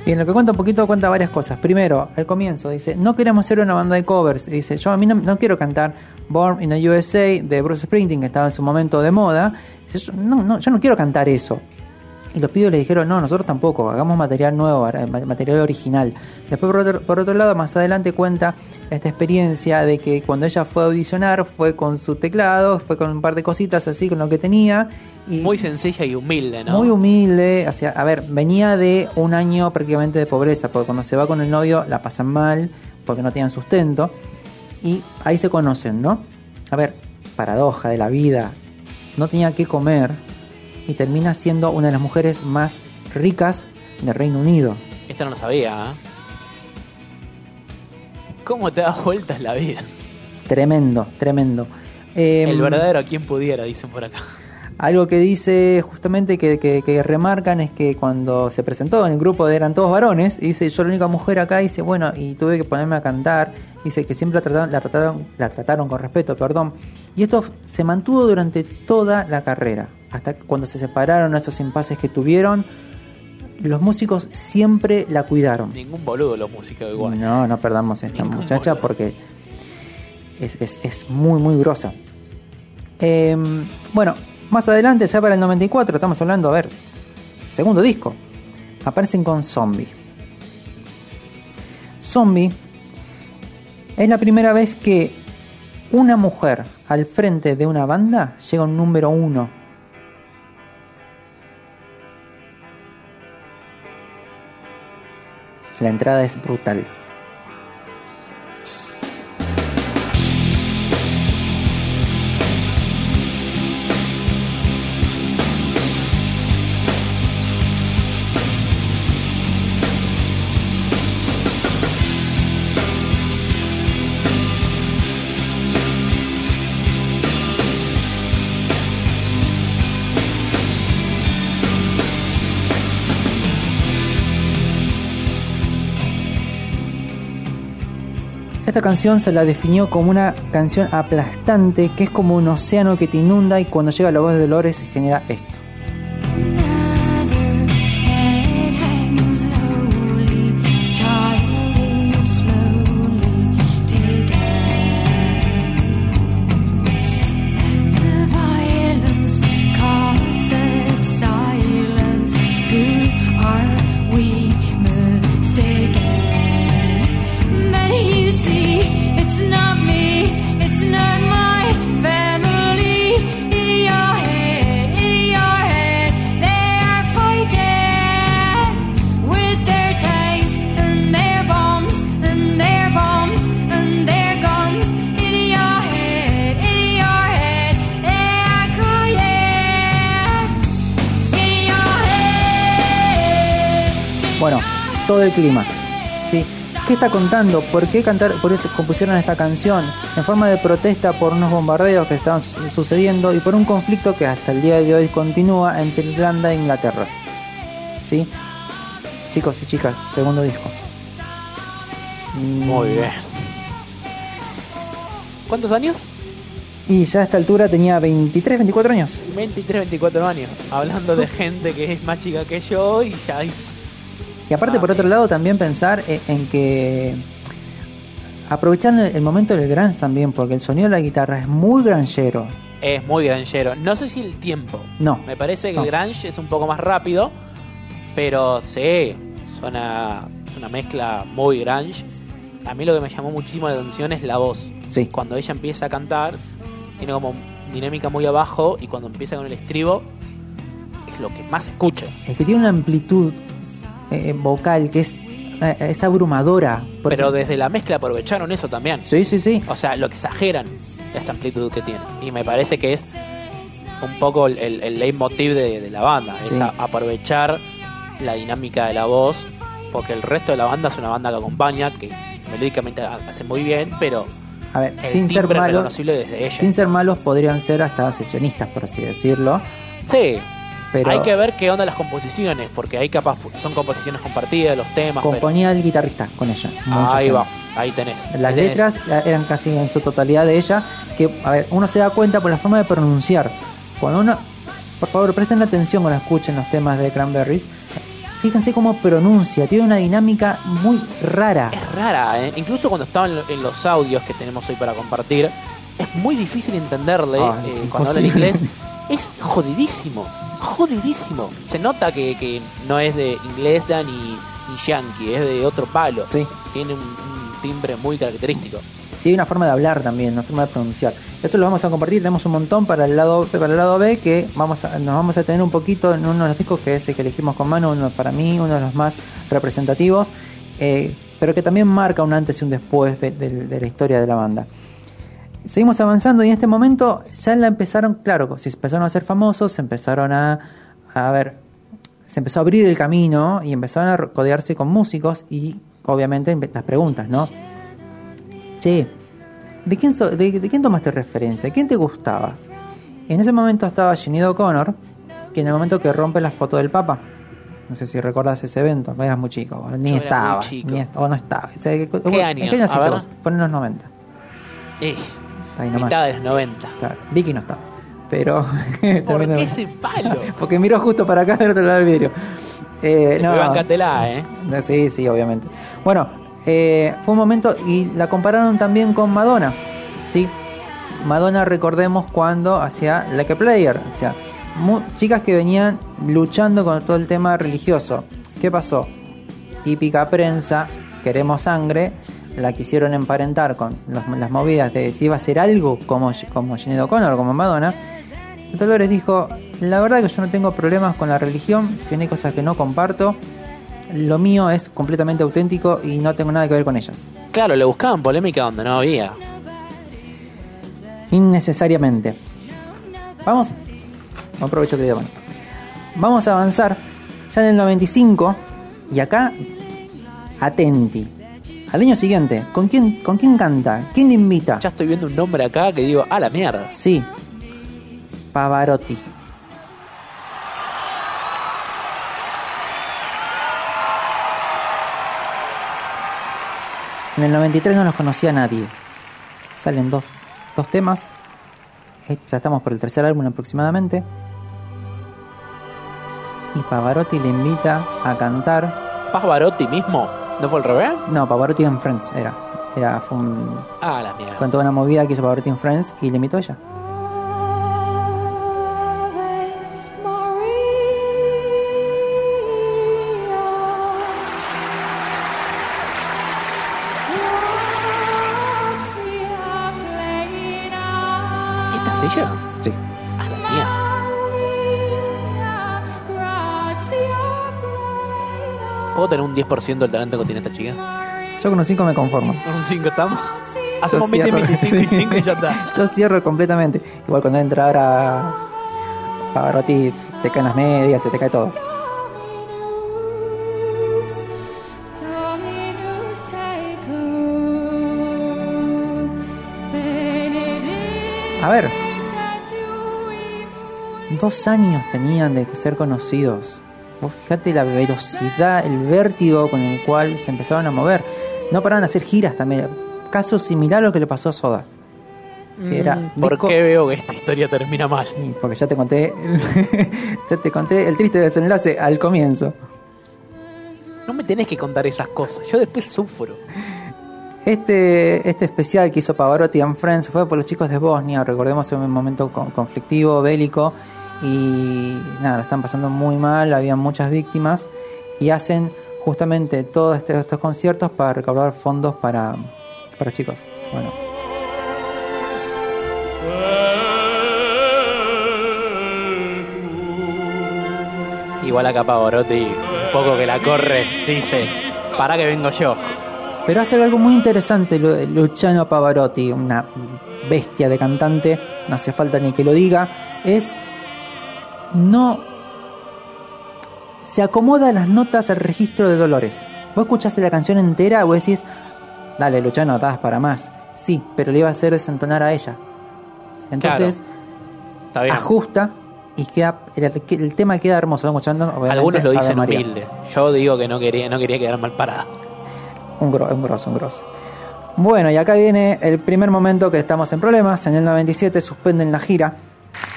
Bien, lo que cuenta un poquito cuenta varias cosas. Primero, al comienzo dice, no queremos ser una banda de covers. Dice, yo a mí no, no quiero cantar Born in the USA de Bruce Springsteen, que estaba en su momento de moda. Dice, yo no, no, yo no quiero cantar eso. Y los pibes le dijeron, no, nosotros tampoco, hagamos material nuevo, ma- material original. Después, por otro, por otro lado, más adelante cuenta esta experiencia de que cuando ella fue a audicionar, fue con su teclado, fue con un par de cositas así, con lo que tenía. Y Muy sencilla y humilde, ¿no? muy humilde, o sea, a ver, venía de un año prácticamente de pobreza, porque cuando se va con el novio la pasan mal, porque no tienen sustento, y ahí se conocen, ¿no? A ver, paradoja de la vida, no tenía que comer y termina siendo una de las mujeres más ricas del Reino Unido. Esta no lo sabía, ¿eh? ¿Cómo te das vueltas la vida? Tremendo, tremendo. Eh, El verdadero a quien pudiera, dicen por acá. Algo que dice justamente que, que- que remarcan es que cuando se presentó en el grupo eran todos varones, y dice yo la única mujer acá, dice bueno, y tuve que ponerme a cantar, dice que siempre la trataron, la trataron, la trataron con respeto, perdón. Y esto se mantuvo durante toda la carrera, hasta cuando se separaron, esos impases que tuvieron, los músicos siempre la cuidaron. Ningún boludo los músicos igual. No, no perdamos a esta Ningún muchacha boludo. porque es, es- es muy, muy grosa. Eh, bueno, más adelante, ya para el 94, estamos hablando, a ver, segundo disco, aparecen con Zombie. Zombie es la primera vez que una mujer al frente de una banda llega a un número uno. La entrada es brutal. Esta canción se la definió como una canción aplastante, que es como un océano que te inunda y cuando llega la voz de Dolores genera esto. Todo el clima. ¿sí? ¿Qué está contando? ¿Por qué cantar, por eso compusieron esta canción? En forma de protesta por unos bombardeos que estaban su- sucediendo y por un conflicto que hasta el día de hoy continúa entre Irlanda e Inglaterra. ¿Sí? Chicos y chicas, segundo disco. Mm, Muy bien. ¿Cuántos años? Y ya a esta altura tenía 23, 24 años. 23, 24 años. Hablando de gente que es más chica que yo y ya es... Y aparte, Ah, por otro lado, también pensar e- en que aprovechar el momento del grunge también, porque el sonido de la guitarra es muy granjero. Es muy granjero. No sé si el tiempo. No. Me parece que No. el grunge es un poco más rápido, pero sí, suena es una mezcla muy grunge. A mí lo que me llamó muchísimo la atención es la voz. Sí. Cuando ella empieza a cantar, tiene como dinámica muy abajo y cuando empieza con el estribo es lo que más se escucha. Es que tiene una amplitud eh, vocal que es, eh, es abrumadora. Porque- Pero desde la mezcla aprovecharon eso también. Sí, sí, sí. O sea, lo exageran esa amplitud que tiene. Y me parece que es un poco el, el, el leitmotiv de, de la banda. Sí. Es a- aprovechar la dinámica de la voz. Porque el resto de la banda es una banda que acompaña, que melódicamente ha- hace muy bien, pero A ver, el sin ser malos, reconocible desde ella. sin ser malos podrían ser hasta sesionistas, por así decirlo. Sí, Pero hay que ver qué onda las composiciones, porque ahí capaz son composiciones compartidas, los temas. pero- componía el guitarrista con ella. ahí va, temas. ahí tenés. Las Ahí tenés. letras eran casi en su totalidad de ella, que, a ver, uno se da cuenta por la forma de pronunciar. Cuando uno, por favor, presten atención cuando escuchen los temas de Cranberries. Fíjense cómo pronuncia, tiene una dinámica muy rara. Es rara, ¿eh? incluso cuando estaban en lo- en los audios que tenemos hoy para compartir, es muy difícil entenderle Ah, eh, cuando habla en inglés. Es jodidísimo, jodidísimo. Se nota que, que no es de inglesa ni, ni yankee, es de otro palo. Sí. Tiene un, un timbre muy característico. Sí, hay una forma de hablar también, una forma de pronunciar. Eso lo vamos a compartir, tenemos un montón para el lado para el lado B que vamos a, nos vamos a tener un poquito en uno de los discos que es el que elegimos con mano, uno para mí, uno de los más representativos, eh, pero que también marca un antes y un después de, de- de la historia de la banda. Seguimos avanzando y en este momento ya la empezaron, claro, se empezaron a ser famosos, se empezaron a, a ver, se empezó a abrir el camino y empezaron a codearse con músicos y obviamente las preguntas, ¿no? Che, ¿De quién, so- de, de quién tomaste referencia? ¿Quién te gustaba? En ese momento estaba Sinead O'Connor, que en el momento que rompe la foto del Papa. No sé si recordás ese evento, eras muy chico, ni estabas, chico. ni est- o no estabas. O sea, ¿qué, ¿Qué año? ¿En qué año? Fue en los 90. Eh, Nomás. mitad de los 90. Claro, Vicky no estaba. Pero. ¿Por qué ese palo? Porque miró justo para acá del otro lado del vidrio. Eh, no, Bancatela, ¿eh? Sí, sí, obviamente. Bueno, eh, fue un momento y la compararon también con Madonna. Sí, Madonna recordemos cuando hacía Like a Player. O sea, chicas que venían luchando con todo el tema religioso. ¿Qué pasó? Típica prensa, queremos sangre, la quisieron emparentar con los- las movidas de si iba a ser algo como, como Sinead O'Connor, como Madonna. Dolores dijo, la verdad que yo no tengo problemas con la religión, si bien hay cosas que no comparto, lo mío es completamente auténtico y no tengo nada que ver con ellas. Claro, le buscaban polémica donde no había. Innecesariamente. Vamos, aprovecho que. Vamos a avanzar ya en el 95 y acá, atenti. Al año siguiente, ¿con quién, ¿con quién canta? ¿Quién le invita? Ya estoy viendo un nombre acá que digo, a la mierda. Sí, Pavarotti. En el 93 no los conocía nadie. Salen dos, dos temas. Eh, Ya estamos por el tercer álbum aproximadamente. Y Pavarotti le invita a cantar. Pavarotti mismo, ¿no fue al revés? No, Pavarotti en Friends era. era fue, un- Ah, la mierda. fue en toda una movida que hizo Pavarotti en Friends y le invitó a ella. Un 10% del talento que tiene esta chica? Yo con un 5 me conformo. ¿Con un 5 estamos? Hacemos 20, cierro- 25 y sí. 5 y ya está. Yo cierro completamente. Igual cuando entra ahora Pavarotti, te caen las medias, se te cae todo. A ver. Dos años tenían de ser conocidos. Vos fíjate la velocidad, el vértigo con el cual se empezaron a mover. No paraban de hacer giras también. Caso similar a lo que le pasó a Soda. Sí, era Mm, ¿Por disco- qué veo que esta historia termina mal? Sí, porque ya te conté, ya te conté el triste desenlace al comienzo. No me tenés que contar esas cosas, yo después sufro. Este, este especial que hizo Pavarotti and Friends fue por los chicos de Bosnia, recordemos en un momento con- conflictivo, bélico, y nada, la están pasando muy mal, había muchas víctimas, y hacen justamente todos este- estos conciertos para recaudar fondos para, para chicos. Bueno, Igual acá Pavarotti, un poco que la corre, dice, para que vengo yo. Pero hace algo muy interesante Lu- Luciano Pavarotti, una bestia de cantante, no hace falta ni que lo diga, es no se acomoda las notas al registro de Dolores. Vos escuchaste la canción entera, vos decís, dale Luciano, das para más. Sí, pero le iba a hacer desentonar a ella. Entonces Está bien. ajusta y queda el, el tema queda hermoso. Escuchando, Algunos lo dicen humilde. Yo digo que no quería, no quería quedar mal parada. Un, gro, un grosso, un grosso. Bueno, y acá viene el primer momento que estamos en problemas. En el 97 suspenden la gira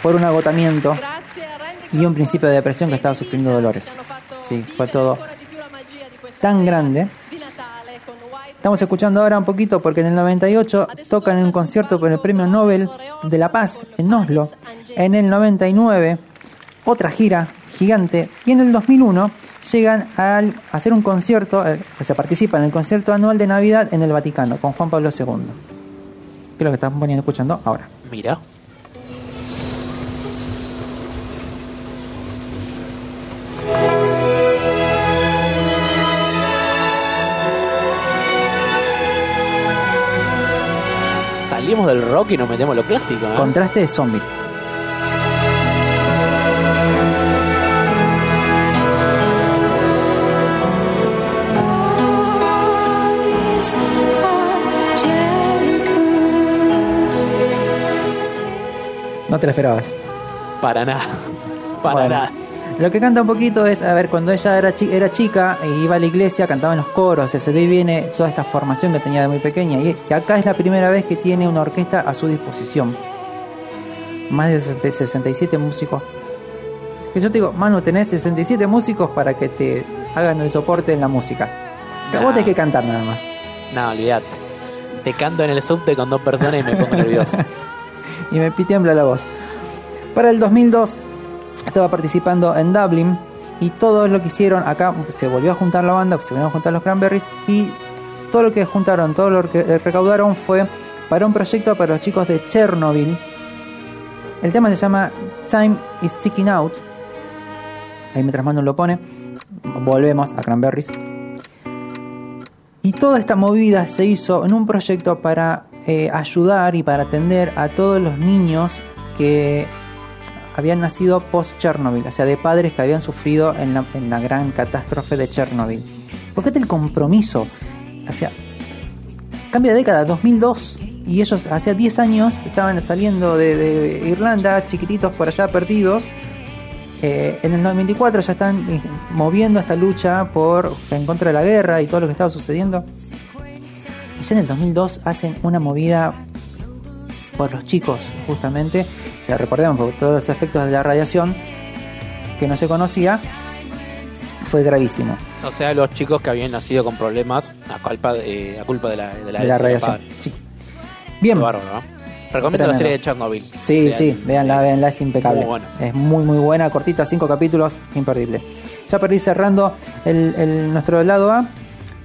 por un agotamiento y un principio de depresión que estaba sufriendo Dolores. Sí, fue todo tan grande. Estamos escuchando ahora un poquito porque en el 98 tocan en un concierto por el Premio Nobel de la Paz en Oslo. En el 99 otra gira gigante y en el 2001 llegan a hacer un concierto, eh, se participa en el concierto anual de Navidad en el Vaticano con Juan Pablo II. Que es lo que estamos poniendo escuchando ahora. Mira. del rock y nos metemos lo clásico. ¿eh? Contraste de zombie. No te lo esperabas. Para nada. Para nada. Lo que canta un poquito es, a ver, cuando ella era, chi- era chica e iba a la iglesia, cantaba en los coros, o sea, de ahí viene toda esta formación que tenía de muy pequeña. Y acá es la primera vez que tiene una orquesta a su disposición. Más de 60 67 músicos. Es que yo te digo, Manu, tenés 67 músicos para que te hagan el soporte en la música. Que Vos Nah. tenés que cantar nada más. No, olvidate. Te canto en el subte con dos personas y me pongo nervioso. y me tiembla la voz. Para el 2002 estaba participando en Dublin y todo lo que hicieron acá se volvió a juntar la banda, se volvieron a juntar los Cranberries y todo lo que juntaron, todo lo que recaudaron fue para un proyecto para los chicos de Chernobyl. El tema se llama Time is Ticking Out. Ahí mientras Manu lo pone, volvemos a Cranberries. Y toda esta movida se hizo en un proyecto para eh, ayudar y para atender a todos los niños que habían nacido post-Chernobyl, o sea, de padres que habían sufrido en la, gran catástrofe de Chernobyl. Fíjate el compromiso. Cambia de década, 2002. Y ellos hace 10 años estaban saliendo de, Irlanda, chiquititos por allá perdidos. Eh, en el 94 ya están eh, moviendo esta lucha por en contra de la guerra y todo lo que estaba sucediendo. Y en el 2002 hacen una movida por los chicos, justamente. O sea, recordemos, por todos los efectos de la radiación que no se conocía, fue gravísimo. O sea, los chicos que habían nacido con problemas a culpa de, a culpa de la, de la, de la del radiación. Sí. Bien. Bárbaro, ¿no? Recomiendo Tremendo. la serie de Chernobyl. Sí, Vean. sí, véanla, véanla, es impecable. Muy buena. Es muy, muy buena, cortita, cinco capítulos, imperdible. Ya ir cerrando el, el- nuestro lado A,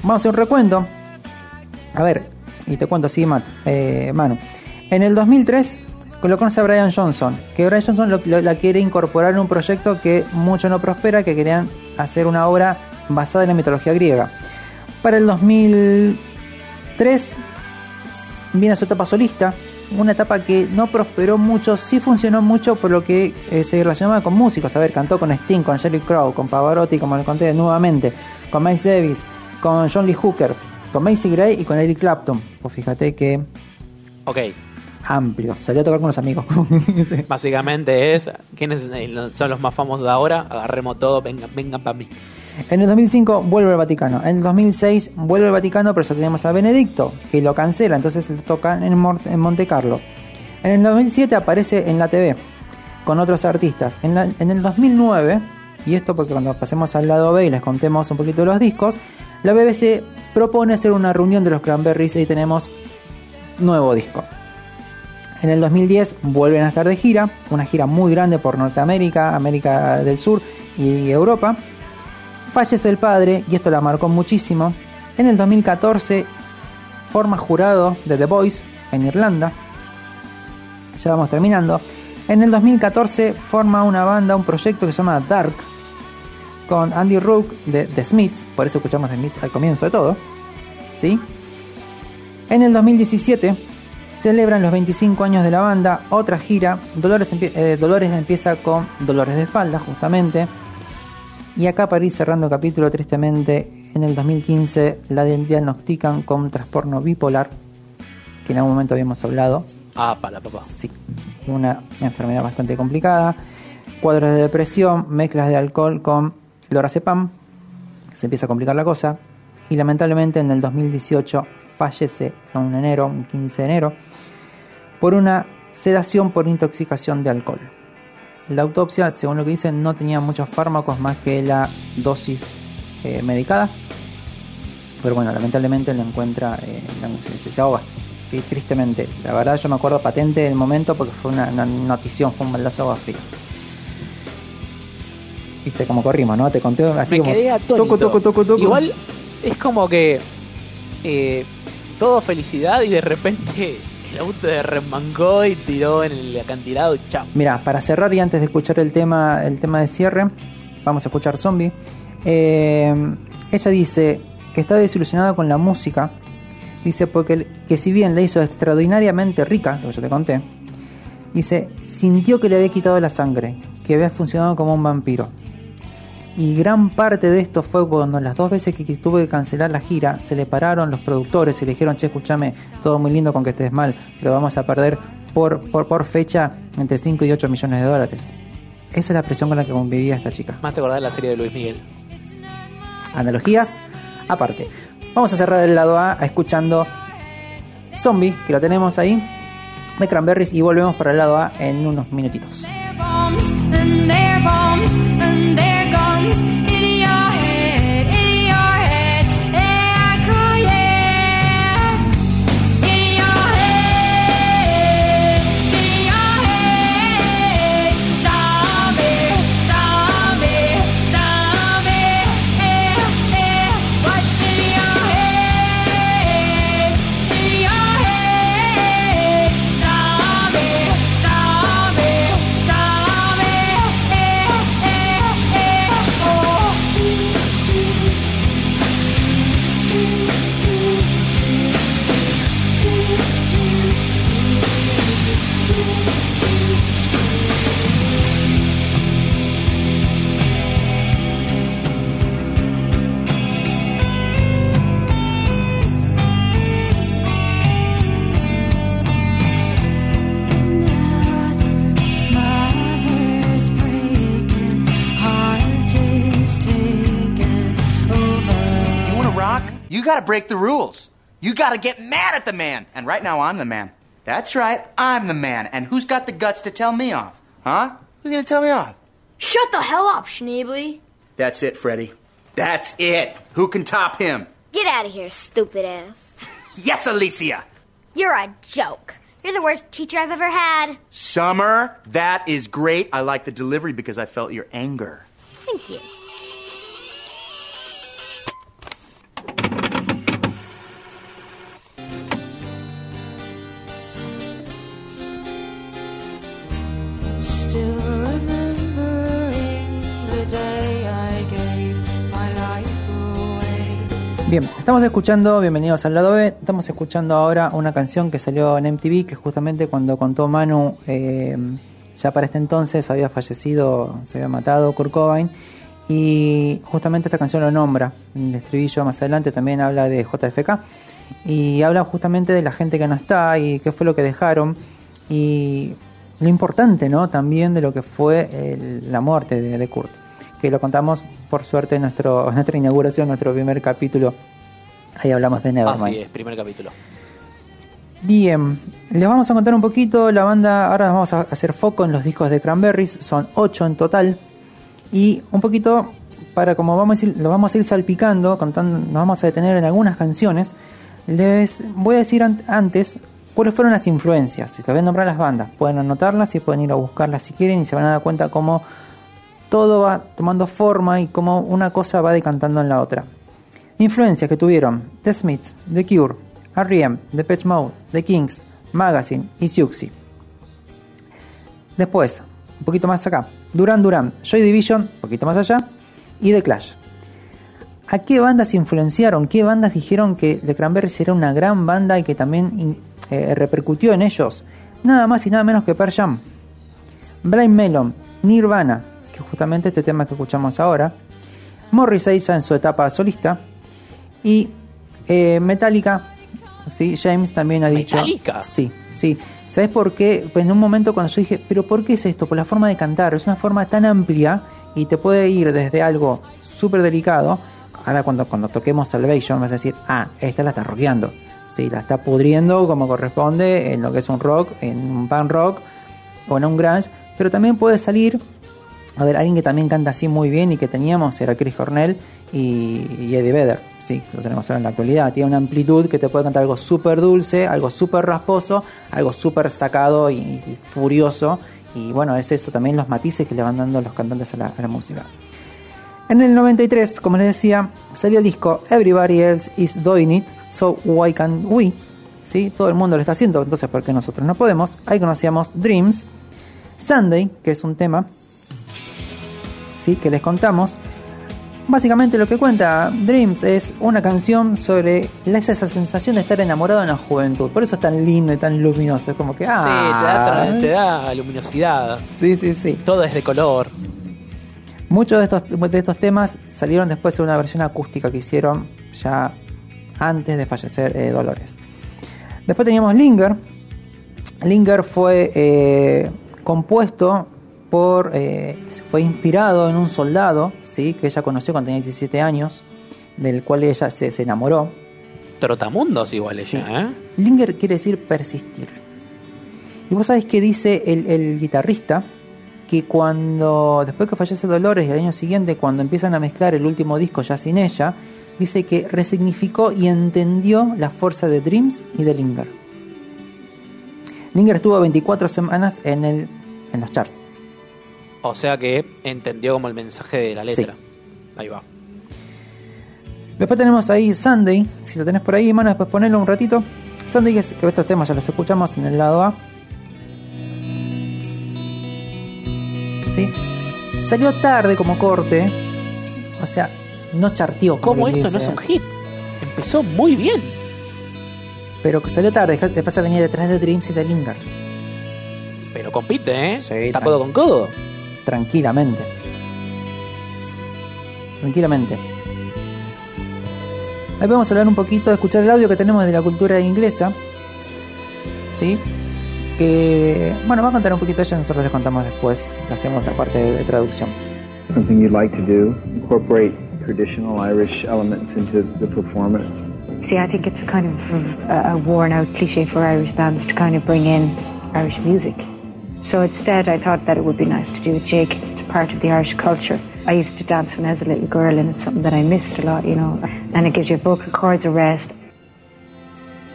vamos a hacer un recuento. A ver, y te cuento así, Man- eh, Manu. En el 2003 lo conoce a Brian Johnson, que Brian Johnson la quiere incorporar en un proyecto que mucho no prospera, que querían hacer una obra basada en la mitología griega. Para el 2003 viene su etapa solista, una etapa que no prosperó mucho, sí funcionó mucho por lo que eh, se relacionaba con músicos. A ver, cantó con Sting, con Jerry Crow, con Pavarotti, como le conté nuevamente, con Miles Davis, con John Lee Hooker, con Macy Gray y con Eric Clapton. Pues fíjate que Ok, amplio, salió a tocar con los amigos. Sí. básicamente es, ¿quiénes son los más famosos de ahora? Agarremos todo, vengan, vengan para mí. En el 2005 vuelve al Vaticano. En el 2006 vuelve al Vaticano, pero ya tenemos a Benedicto, que lo cancela, entonces le toca en, en Monte Carlo. En el 2007 aparece en la TV con otros artistas. En, la- en el 2009, y esto porque cuando pasemos al lado B y les contemos un poquito de los discos, la BBC propone hacer una reunión de los Cranberries y tenemos nuevo disco. En el 2010 vuelven a estar de gira, una gira muy grande por Norteamérica, América del Sur y Europa. Fallece el padre y esto la marcó muchísimo. En el 2014 forma jurado de The Voice en Irlanda. Ya vamos terminando. En el 2014 forma una banda, un proyecto que se llama Dark con Andy Rook de The Smiths, por eso escuchamos The Smiths al comienzo de todo. ¿Sí? En el 2017 celebran los 25 años de la banda, otra gira. Dolores, empie- eh, Dolores empieza con Dolores de espalda, justamente. Y acá para ir cerrando el capítulo, tristemente, en el 2015 la diagnostican con trastorno bipolar, que en algún momento habíamos hablado. Ah, para papá. Sí, una enfermedad bastante complicada. Cuadros de depresión, mezclas de alcohol con lorazepam. Se empieza a complicar la cosa. Y lamentablemente en el 2018 fallece en un enero, un 15 de enero, por una sedación por intoxicación de alcohol. La autopsia, según lo que dicen, no tenía muchos fármacos más que la dosis eh, medicada. Pero bueno, lamentablemente lo encuentra, eh, la- se, se ahoga. Sí, tristemente. La verdad yo me acuerdo patente del momento porque fue una, una notición, fue un baldazo de agua fría. Viste cómo corrimos, ¿no? Te conté así Me como... quedé. Toco, toco, toco, toco. Igual es como que eh, todo felicidad y de repente el auto de remangó y tiró en el acantilado chao. Mira, para cerrar y antes de escuchar el tema, el tema de cierre, vamos a escuchar Zombie. Eh, ella dice que está desilusionada con la música. Dice porque que si bien la hizo extraordinariamente rica, lo que yo te conté, dice, sintió que le había quitado la sangre, que había funcionado como un vampiro. Y gran parte de esto fue cuando las dos veces que tuvo que cancelar la gira, se le pararon los productores y le dijeron, che, escúchame, todo muy lindo con que estés mal, pero vamos a perder por, por, por fecha entre 5 y 8 millones de dólares. Esa es la presión con la que convivía esta chica. Más te acordás de la serie de Luis Miguel. Analogías aparte. Vamos a cerrar el lado A escuchando Zombie, que lo tenemos ahí, de Cranberries, y volvemos para el lado A en unos minutitos. eyes. Got to break the rules. You got to get mad at the man. And right now, I'm the man. That's right, I'm the man. And who's got the guts to tell me off? Huh? Who's going to tell me off? Shut the hell up, Schneebly. That's it, Freddie. That's it. Who can top him? Get out of here, stupid ass. Yes, Alicia. You're a joke. You're the worst teacher I've ever had. Summer, that is great. I like the delivery because I felt your anger. Thank you. Bien, estamos escuchando, bienvenidos al lado B, estamos escuchando ahora una canción que salió en MTV, que justamente cuando contó Manu, eh, ya para este entonces había fallecido, se había matado Kurt Cobain, y justamente esta canción lo nombra, en el estribillo más adelante también habla de JFK, y habla justamente de la gente que no está y qué fue lo que dejaron, y lo importante, ¿no? También de lo que fue la muerte de Kurt, que lo contamos por suerte en nuestro, en nuestra inauguración, nuestro primer capítulo. Ahí hablamos de Nevermind. Así es, primer capítulo. Bien, les vamos a contar un poquito. La banda, ahora vamos a hacer foco en los discos de Cranberries, son 8 en total. Y un poquito, para como vamos a ir, lo vamos a ir salpicando, contando, nos vamos a detener en algunas canciones. Les voy a decir an- antes cuáles fueron las influencias. Si les voy a nombrar las bandas, pueden anotarlas y pueden ir a buscarlas si quieren y se van a dar cuenta cómo todo va tomando forma y cómo una cosa va decantando en la otra. Influencias que tuvieron The Smiths, The Cure, R.E.M., The Patch Mode, The Kings, Magazine y Siouxsie. Después, un poquito más acá, Duran Duran, Joy Division, un poquito más allá, y The Clash. ¿A qué bandas influenciaron? ¿Qué bandas dijeron que The Cranberries era una gran banda y que también eh, repercutió en ellos? Nada más y nada menos que Pearl Jam. Blind Melon, Nirvana, que justamente este tema que escuchamos ahora, Morrissey ya en su etapa solista, y eh, Metallica, ¿sí? James también ha dicho... ¿Metallica? Sí, sí. ¿Sabes por qué? Pues en un momento cuando yo dije, pero ¿por qué es esto? Por la forma de cantar, es una forma tan amplia y te puede ir desde algo súper delicado, ahora cuando, cuando toquemos Salvation vas a decir, ah, esta la está rockeando, sí, la está pudriendo como corresponde en lo que es un rock, en un punk rock o en un grunge, pero también puede salir a ver, alguien que también canta así muy bien y que teníamos era Chris Cornell y, Eddie Vedder. Sí, lo tenemos ahora en la actualidad. Tiene una amplitud que te puede cantar algo súper dulce, algo súper rasposo, algo súper sacado y, furioso. Y bueno, es eso también los matices que le van dando los cantantes a la, a la música. En el 93, como les decía, salió el disco Everybody Else Is Doing It, So Why Can't We? ¿Sí? Todo el mundo lo está haciendo, entonces ¿por qué nosotros no podemos? Ahí conocíamos Dreams, Sunday, que es un tema ¿sí? que les contamos. Básicamente lo que cuenta Dreams es una canción sobre esa sensación de estar enamorado en la juventud. Por eso es tan lindo y tan luminoso. Es como que, ah, Sí, te da, te da luminosidad. Sí, sí, sí. Todo es de color. Muchos de estos, de estos temas salieron después en una versión acústica que hicieron ya antes de fallecer eh, Dolores. Después teníamos Linger. Linger fue eh, compuesto por, eh, fue inspirado en un soldado, ¿sí? que ella conoció cuando tenía 17 años, del cual ella se, se enamoró. Trotamundos igual ella, ¿eh? Linger quiere decir persistir. Y vos sabés que dice el, el guitarrista que cuando, después que fallece Dolores y el año siguiente, cuando empiezan a mezclar el último disco ya sin ella, dice que resignificó y entendió la fuerza de Dreams y de Linger. Linger estuvo 24 semanas en, el, en los charts. O sea que entendió como el mensaje de la letra. Ahí va. Después tenemos ahí Sunday, si lo tenés por ahí, mano, después ponelo un ratito. Sunday, que, es- que estos temas ya los escuchamos en el lado A. ¿Sí? Salió tarde como corte, o sea, no charteó. ¿Cómo esto no es un hit? Empezó muy bien. Pero que salió tarde, después venía detrás de Dreams y de Linger. Pero compite, ¿eh? Está tranqui- codo con codo. Tranquilamente. Tranquilamente. Ahí vamos a hablar un poquito, escuchar el audio que tenemos de la cultura inglesa. ¿Sí? Que, bueno, va a contar un poquito ella, nosotros les contamos después, que hacemos la parte de, de traducción. Something you'd like to do? Incorporate traditional Irish elements into the performance. See, I think it's a kind of a, a worn out cliche for Irish bands to kind of bring in Irish music. So instead, I thought that it would be nice to do a jig. It's a part of the Irish culture. I used to dance when I was a little girl, and it's something that I missed a lot, you know. And it gives your vocal cords a rest.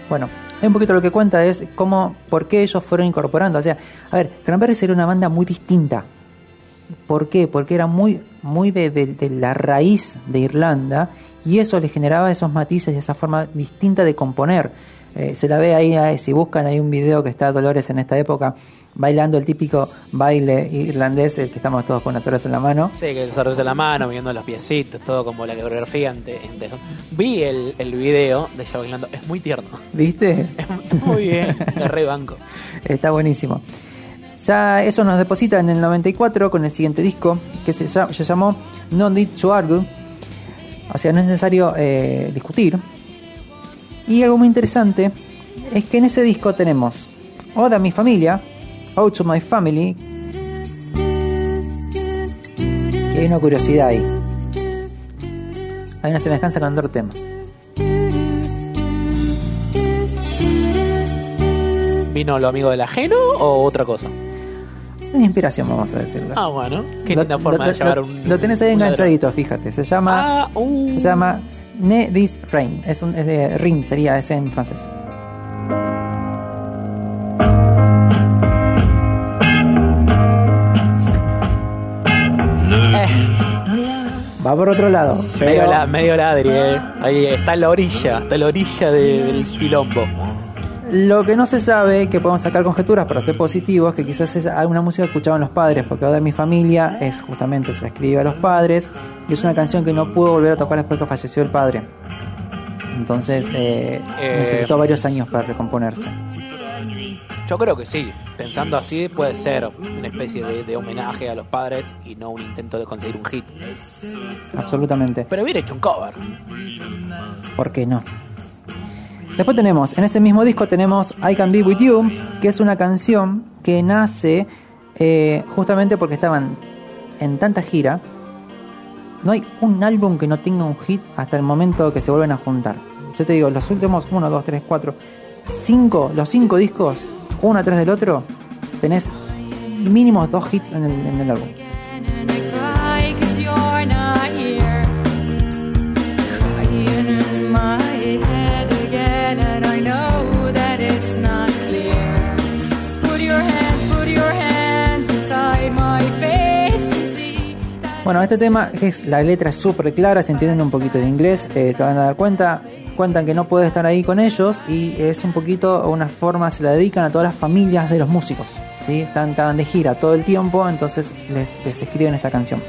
Bueno, un poquito lo que cuenta es cómo, por qué ellos fueron incorporando. O sea, a ver, Cranberries era una banda muy distinta. ¿Por qué? Porque era muy, muy de, de- de la raíz de Irlanda y eso le generaba esos matices y esa forma distinta de componer. Eh, se la ve ahí, ahí, si buscan, hay un video que está Dolores en esta época bailando el típico baile irlandés, el que estamos todos con las cerveza en la mano. Sí, que el en la mano, viendo los piecitos, todo como la coreografía. ante- ante- Vi el, el video de ella bailando, es muy tierno. ¿Viste? Muy bien, re banco. Está buenísimo. Ya eso nos deposita en el 94 con el siguiente disco que se, llamó No Need to Argue. O sea, no es necesario eh, discutir. Y algo muy interesante es que en ese disco tenemos Oda mi familia, Out to My Family. Que hay una curiosidad ahí. Hay una semejanza con otro tema. ¿Vino lo amigo del ajeno o otra cosa? Una inspiración, vamos a decirlo. Ah, bueno. Qué Lo- linda forma lo- de llevar lo- un. Lo tenés ahí ladrón. enganchadito, fíjate. Se llama. Ah, uh. Se llama Ne This Rain. Es, un, es de Rin, sería ese en francés. Va por otro lado. Medio, Pero la, medio ladri, eh. Ahí está en la orilla, está en la orilla de- del quilombo. lo que no se sabe, que podemos sacar conjeturas para ser positivos, que quizás es alguna música que escuchaban los padres, porque ahora mi familia es justamente se la escribe a los padres, y es una canción que no pudo volver a tocar después que falleció el padre. Entonces eh, Eh, necesitó varios años para recomponerse. Yo creo que sí. Pensando así, puede ser una especie de, de homenaje a los padres y no un intento de conseguir un hit. Absolutamente. Pero hubiera hecho un cover. ¿Por qué no? Después tenemos, en ese mismo disco tenemos I Can Be With You, que es una canción que nace eh, justamente porque estaban en tanta gira. No hay un álbum que no tenga un hit hasta el momento que se vuelven a juntar. Yo te digo, los últimos 1, 2, 3, 4, 5, los 5 discos, uno atrás del otro, tenés mínimos dos hits en el, en el álbum. Bueno, este tema es la letra súper clara, si entienden un poquito de inglés, eh, te van a dar cuenta. Cuentan que no puede estar ahí con ellos y es un poquito una forma, se la dedican a todas las familias de los músicos. ¿sí? Están, estaban de gira todo el tiempo, entonces les, les escriben esta canción.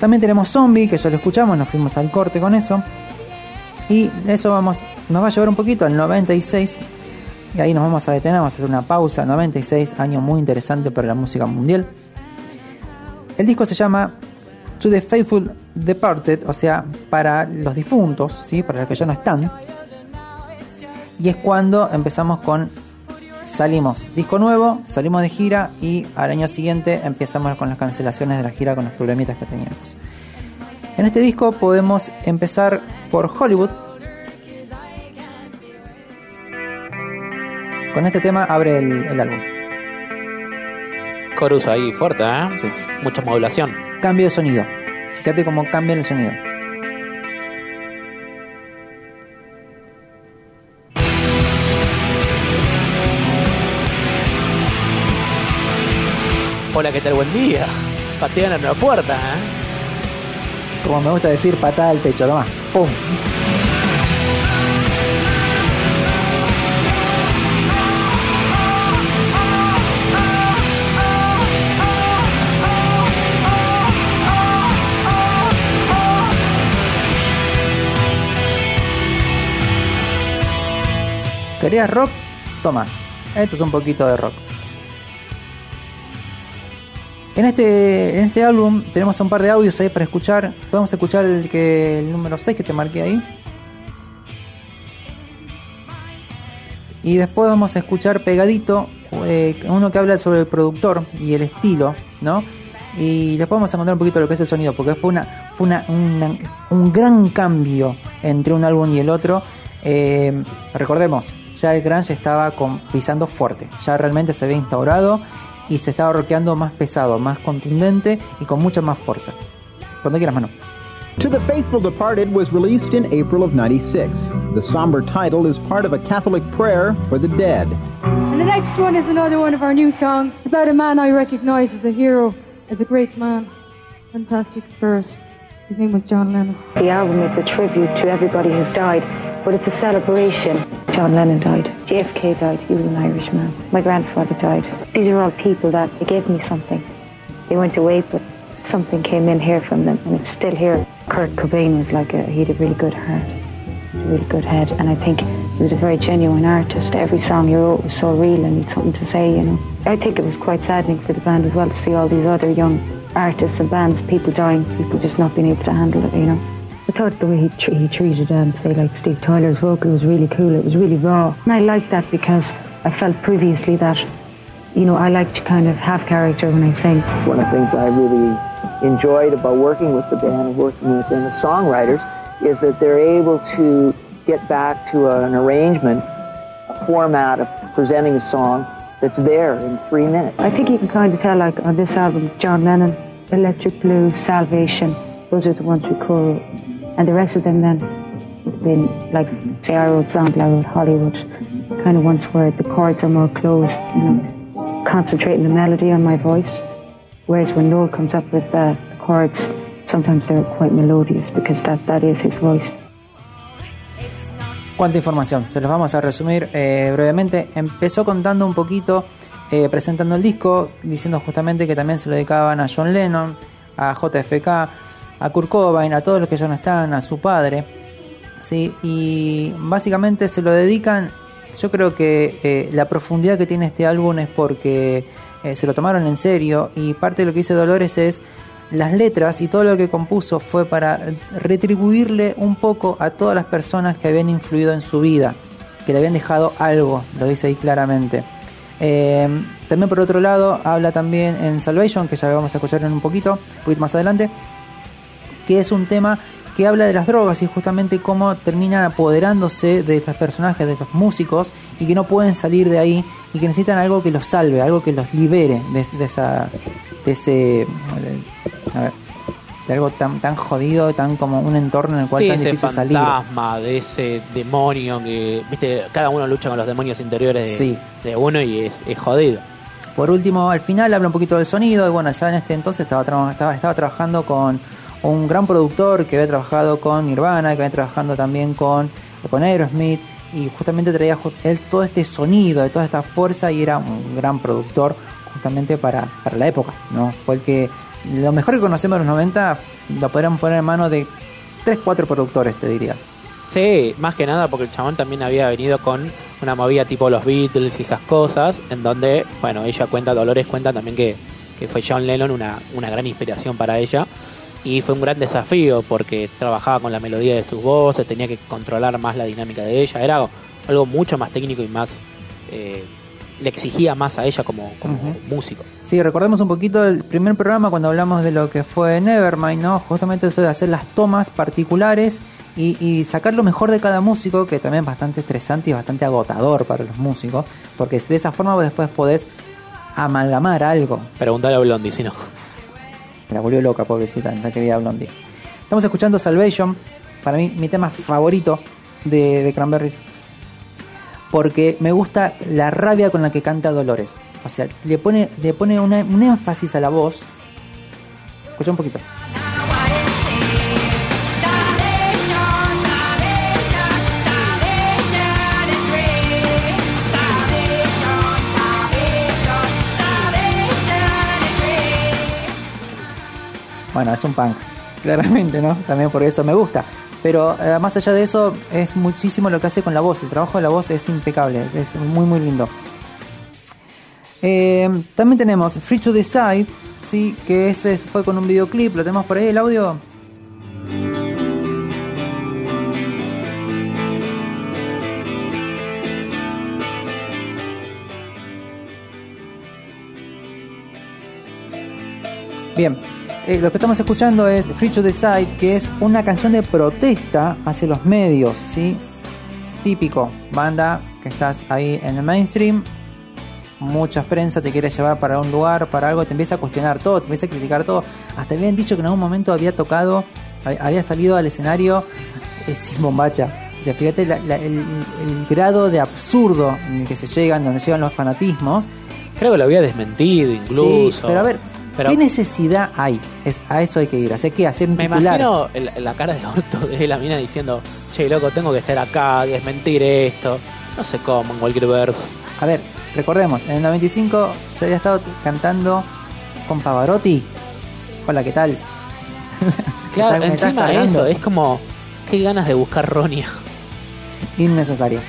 También tenemos Zombie, que ya lo escuchamos, nos fuimos al corte con eso. Y eso vamos, nos va a llevar un poquito al 96. Y ahí nos vamos a detener, vamos a hacer una pausa. 96, año muy interesante para la música mundial. El disco se llama To the Faithful Departed, o sea, para los difuntos, ¿sí? para los que ya no están. Y es cuando empezamos con salimos disco nuevo, salimos de gira y al año siguiente empezamos con las cancelaciones de la gira con los problemitas que teníamos. En este disco podemos empezar por Hollywood. Con este tema abre el, el álbum. Chorus ahí fuerte, ¿eh? Mucha modulación. Cambio de sonido. Fíjate cómo cambia el sonido. Hola, ¿qué tal? Buen día. Patean a nueva puerta, ¿eh? Como me gusta decir, patada al pecho, toma. ¡Pum! ¿Querías rock? Toma. Esto es un poquito de rock. En este, en este álbum tenemos un par de audios ahí para escuchar. Podemos escuchar el, que, el número 6 que te marqué ahí. Y después vamos a escuchar pegadito eh, uno que habla sobre el productor y el estilo, ¿no? Y después vamos a contar un poquito lo que es el sonido, porque fue una, fue una, un gran cambio entre un álbum y el otro. Eh, recordemos, ya el grunge estaba con- pisando fuerte, ya realmente se había instaurado y se estaba rockeando más pesado, más contundente y con mucha más fuerza. Cuando quieras, mano. To the Faithful Departed was released in April of 96. The somber title is part of a Catholic prayer for the dead. And the next one is another one of our new songs about a man I recognize as a hero, as a great man, fantastic spirit. His name was John Lennon. The album is a tribute to everybody who's died, but it's a celebration. John Lennon died. JFK died. He was an Irishman. My grandfather died. These are all people that they gave me something. They went away, but something came in here from them, and it's still here. Kurt Cobain was like a, he had a really good heart, a really good head, and I think he was a very genuine artist. Every song he wrote was so real and he had something to say, you know. I think it was quite saddening for the band as well to see all these other young artists and bands, people dying, people just not being able to handle it, you know. I thought the way he, tr- he treated, um, say, like Steve Tyler's vocal was really cool. It was really raw. And I liked that because I felt previously that, you know, I like to kind of have character when I sing. One of the things I really enjoyed about working with the band and working with them as songwriters is that they're able to get back to an arrangement, a format of presenting a song that's there in three minutes. I think you can kind of tell, like, on this album, John Lennon, Electric Blue, Salvation, those are the ones we call, and the rest of them then have been, like, say, I wrote I wrote Hollywood, kind of ones where the chords are more closed, you know, concentrating the melody on my voice. Whereas when Noel comes up with uh, the chords, sometimes they're quite melodious because that, that is his voice. Cuánta información, se los vamos a resumir eh, brevemente. Empezó contando un poquito, eh, presentando el disco, diciendo justamente que también se lo dedicaban a John Lennon, a JFK, a Kurt Cobain, a todos los que ya no están, a su padre. ¿sí? Y básicamente se lo dedican, yo creo que eh, la profundidad que tiene este álbum es porque eh, se lo tomaron en serio y parte de lo que dice Dolores es las letras y todo lo que compuso fue para retribuirle un poco a todas las personas que habían influido en su vida, que le habían dejado algo, lo dice ahí claramente. Eh, también por otro lado habla también en Salvation, que ya vamos a escuchar en un poquito, un poquito más adelante, que es un tema que habla de las drogas y justamente cómo terminan apoderándose de esos personajes, de esos músicos y que no pueden salir de ahí y que necesitan algo que los salve, algo que los libere de, de esa de ese a ver, de algo tan tan jodido, tan como un entorno en el cual Sí, tan ese difícil salir. fantasma, de ese demonio que, viste, cada uno lucha con los demonios interiores de, Sí. de uno y es, es jodido. Por último, al final habla un poquito del sonido y bueno, ya en este entonces estaba, estaba, estaba trabajando con un gran productor que había trabajado con Nirvana, que había trabajando también con, Aerosmith y justamente traía él todo este sonido, de toda esta fuerza y era un gran productor justamente para, para la época, ¿no? Fue el que lo mejor que conocemos de los 90 lo podríamos poner en manos de 3, 4 productores, te diría. Sí, más que nada porque el chabón también había venido con una movida tipo los Beatles y esas cosas, en donde, bueno, ella cuenta, Dolores cuenta también que, que fue John Lennon una, una gran inspiración para ella. Y fue un gran desafío porque trabajaba con la melodía de sus voces, tenía que controlar más la dinámica de ella. Era algo, mucho más técnico y más, eh, le exigía más a ella como, como músico. Sí, recordemos un poquito el primer programa cuando hablamos de lo que fue Nevermind, ¿no? Justamente eso de hacer las tomas particulares y, y sacar lo mejor de cada músico, que también es bastante estresante y bastante agotador para los músicos, porque de esa forma vos después podés amalgamar algo. Preguntale a Blondie, si no. La volvió loca, pobrecita, la querida Blondie. Estamos escuchando Salvation, para mí mi tema favorito de, de Cranberries, porque me gusta la rabia con la que canta Dolores. O sea, le pone, le pone un énfasis a la voz. Escucha un poquito. Bueno, es un punk, claramente, ¿no? También por eso me gusta. Pero eh, más allá de eso, es muchísimo lo que hace con la voz. El trabajo de la voz es impecable, es, muy, muy lindo. Eh, también tenemos Free to Decide, sí, que ese fue con un videoclip. ¿Lo tenemos por ahí el audio? Bien, eh, lo que estamos escuchando es Free to Decide, que es una canción de protesta hacia los medios, ¿sí? Típico, banda que estás ahí en el mainstream, mucha prensa te quiere llevar para un lugar, para algo, te empieza a cuestionar todo, te empieza a criticar todo. Hasta habían dicho que en algún momento había tocado, hab- había salido al escenario eh, sin bombacha. O sea, fíjate la- la- el, el grado de absurdo en el que se llegan, donde llegan los fanatismos. Creo que lo había desmentido incluso. Sí, pero a ver, Pero- ¿qué necesidad hay? Es, a eso hay que ir. Hacer que hacer un Me titular. imagino el- la cara de orto de la mina diciendo, che, loco, tengo que estar acá, desmentir esto. No sé cómo, en cualquier verso. A ver, recordemos, en el 95 ya había estado cantando con Pavarotti. Hola, ¿qué tal? Claro, Me estás encima cargando. eso, es como, qué ganas de buscar Ronia. Innecesario.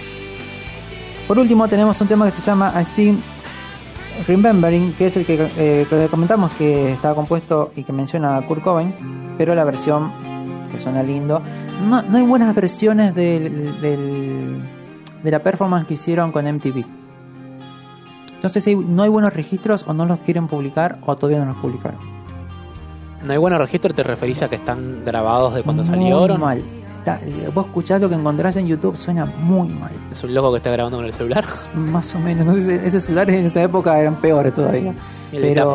Por último tenemos un tema que se llama I Think Remembering, que es el que, eh, que comentamos que estaba compuesto y que menciona a Kurt Cobain, pero la versión que suena lindo. No, no hay buenas versiones del, del- de la performance que hicieron con MTV. Entonces si no hay buenos registros o no los quieren publicar o todavía no los publicaron. No hay buenos registros, te referís a que están grabados de cuando Muy salieron. mal. Está- vos escuchás lo que encontrás en YouTube, suena muy mal. Es un loco que está grabando con el celular. Más o menos. No sé, esos celulares en esa época eran peores todavía. El de Pero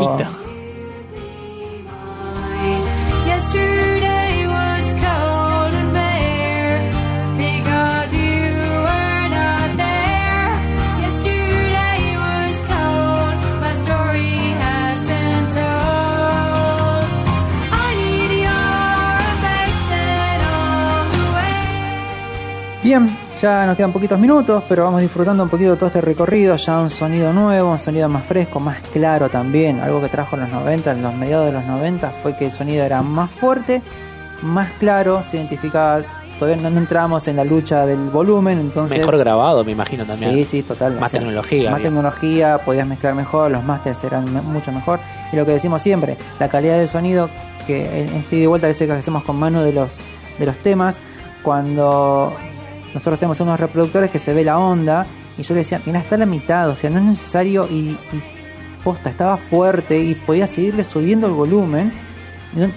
Bien, ya nos quedan poquitos minutos, pero vamos disfrutando un poquito de todo este recorrido. Ya un sonido nuevo, un sonido más fresco, más claro también. Algo que trajo en los 90, en los mediados de los 90, fue que el sonido era más fuerte, más claro, se identificaba. Todavía no, no entramos en la lucha del volumen, entonces. Mejor grabado, me imagino también. Sí, sí, total. Más O sea, tecnología. Más tecnología, podías mezclar mejor, los masters eran me- mucho mejor. Y lo que decimos siempre, la calidad del sonido, que en este ida y vuelta a veces que hacemos con mano de los, de los temas, cuando nosotros tenemos unos reproductores que se ve la onda, y yo le decía, mira, está la mitad, o sea, no es necesario, y, y posta, estaba fuerte y podía seguirle subiendo el volumen.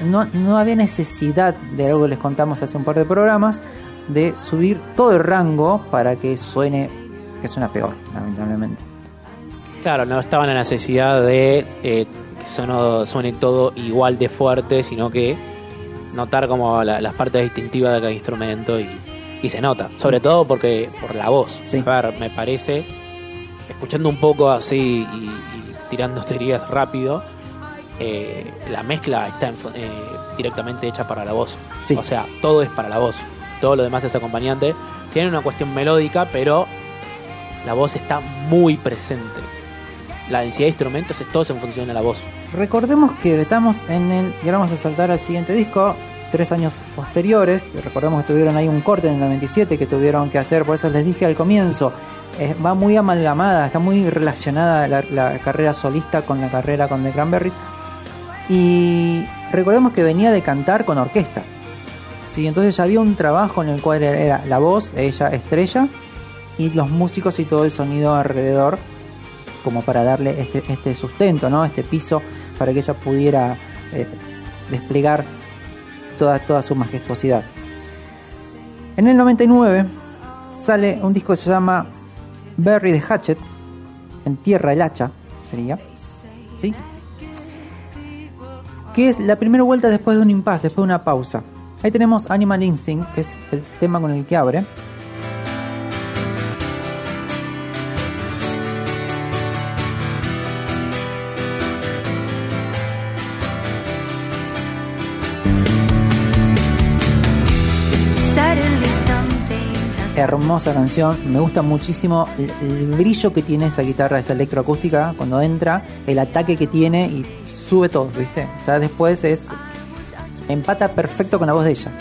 No, no, había necesidad de algo que les contamos hace un par de programas, de subir todo el rango para que suene, que suena peor, lamentablemente. Claro, no estaba la necesidad de eh, que suene todo igual de fuerte, sino que notar como la- las partes distintivas de cada instrumento y, y se nota, sobre todo porque por la voz. A ver, me parece, escuchando un poco así y, y tirando teorías rápido, eh, la mezcla está en- eh, directamente hecha para la voz. O sea, todo es para la voz. Todo lo demás es acompañante. Tiene una cuestión melódica, pero la voz está muy presente. La densidad de instrumentos es todo en función de la voz. Recordemos que estamos en el. Y ahora vamos a saltar al siguiente disco, tres años posteriores. Recordemos que tuvieron ahí un corte en el 97 que tuvieron que hacer, por eso les dije al comienzo. eh, va muy amalgamada, está muy relacionada la, la carrera solista con la carrera con The Cranberries. Y recordemos que venía de cantar con orquesta. Sí, entonces ya había un trabajo en el cual era la voz, ella estrella, y los músicos y todo el sonido alrededor como para darle este, este sustento, ¿no? Este piso para que ella pudiera eh, desplegar toda, toda su majestuosidad. En el 99 sale un disco que se llama Bury the Hatchet, en tierra el hacha sería, ¿sí? Que es la primera vuelta después de un impasse, después de una pausa. Ahí tenemos Animal Instinct, que es el tema con el que abre. Hermosa canción, me gusta muchísimo el, el brillo que tiene esa guitarra, esa electroacústica cuando entra, el ataque que tiene y sube todo, ¿viste? Ya después es empata perfecto con la voz de ella.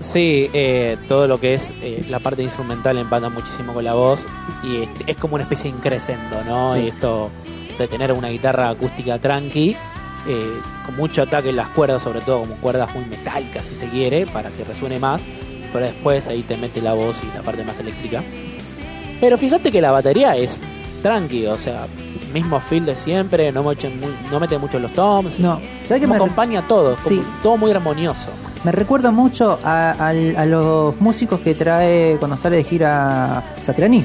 Sí, eh, todo lo que es eh, la parte instrumental empata muchísimo con la voz y es, es como una especie de increscendo, ¿no? Sí. Y esto de tener una guitarra acústica tranqui, eh, con mucho ataque en las cuerdas, sobre todo como cuerdas muy metálicas si se quiere, para que resuene más, pero después ahí te mete la voz y la parte más eléctrica. Pero fíjate que la batería es tranqui, o sea, mismo feel de siempre, no, mete muy- no mete mucho los toms, No, ¿sabes me re- acompaña todo, como Sí. todo muy armonioso. Me recuerda mucho a, los músicos que trae cuando sale de gira Satriani.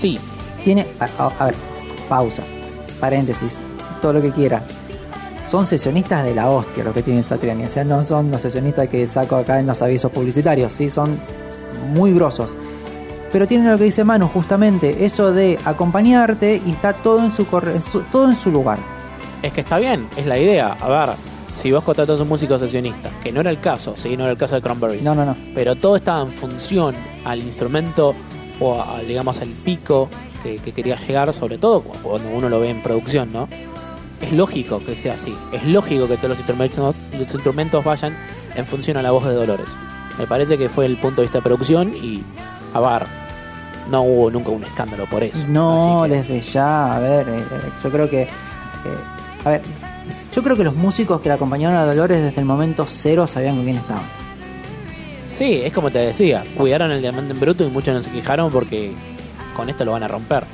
Sí. Tiene. A ver, pausa. Paréntesis. Todo lo que quieras. Son sesionistas de la hostia los que tienen Satriani. O sea, no son los sesionistas que saco acá en los avisos publicitarios. Sí, son muy grosos. Pero tienen lo que dice Manu, justamente, eso de acompañarte y está todo en su, corre- en su- todo en su lugar. Es que está bien, es la idea. A ver, si vos contratás a un músico sesionista, que no era el caso, sí, no era el caso de Cranberries. No, no, no. Pero todo estaba en función al instrumento o a- digamos al pico que, que quería llegar, sobre todo cuando uno lo ve en producción, ¿no? Es lógico que sea así. Es lógico que todos los instrumentos, los instrumentos vayan en función a la voz de Dolores. Me parece que fue el punto de vista de producción y, a ver, no hubo nunca un escándalo por eso. No, desde ya, a ver, eh, eh, yo creo que, eh, a ver, yo creo que los músicos que la acompañaron a Dolores desde el momento cero sabían con quién estaban. Sí, es como te decía, cuidaron el diamante en bruto y muchos no se quejaron porque con esto lo van a romper.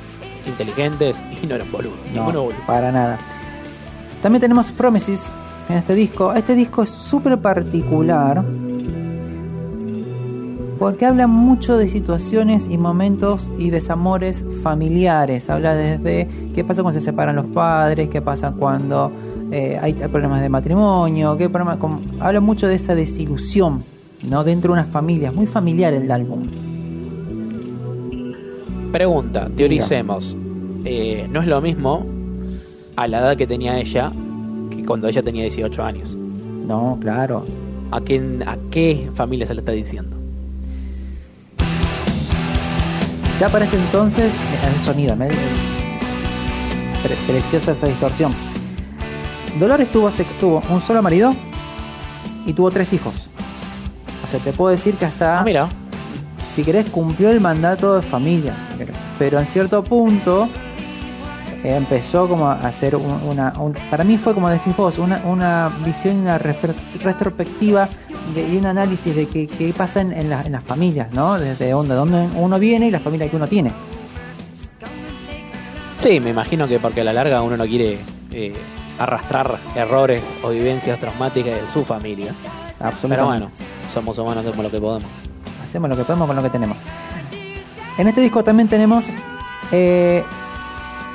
Inteligentes y no eran boludos. ninguno No, boludo. para nada. También tenemos Promises en este disco. Este disco es súper particular porque habla mucho de situaciones y momentos y desamores familiares. Habla desde qué pasa cuando se separan los padres, qué pasa cuando eh, hay problemas de matrimonio, qué problema, habla mucho de esa desilusión ¿no? dentro de una familia. Es muy familiar el álbum. Pregunta, teoricemos. Eh, no es lo mismo a la edad que tenía ella que cuando ella tenía 18 años. No, claro. ¿A, quién, ¿A qué familia se le está diciendo? Ya para este entonces, el sonido, ¿no? Pre- preciosa esa distorsión. Dolores tuvo, tuvo un solo marido y tuvo tres hijos. O sea, te puedo decir que hasta. Ah, mira. Si querés, cumplió el mandato de familia. si querés. Pero en cierto punto empezó como a hacer un- una. un- para mí fue como decís vos, una, una visión y una retrospectiva de- y un análisis de qué, qué pasa en, en la- en las familias, ¿no? Desde donde, donde uno viene y la familia que uno tiene. Sí, me imagino que porque a la larga uno no quiere eh, arrastrar errores o vivencias traumáticas de su familia. Pero Absolutamente. bueno, somos humanos, hacemos lo que podemos. Hacemos lo que podemos con lo que tenemos. En este disco también tenemos. eh,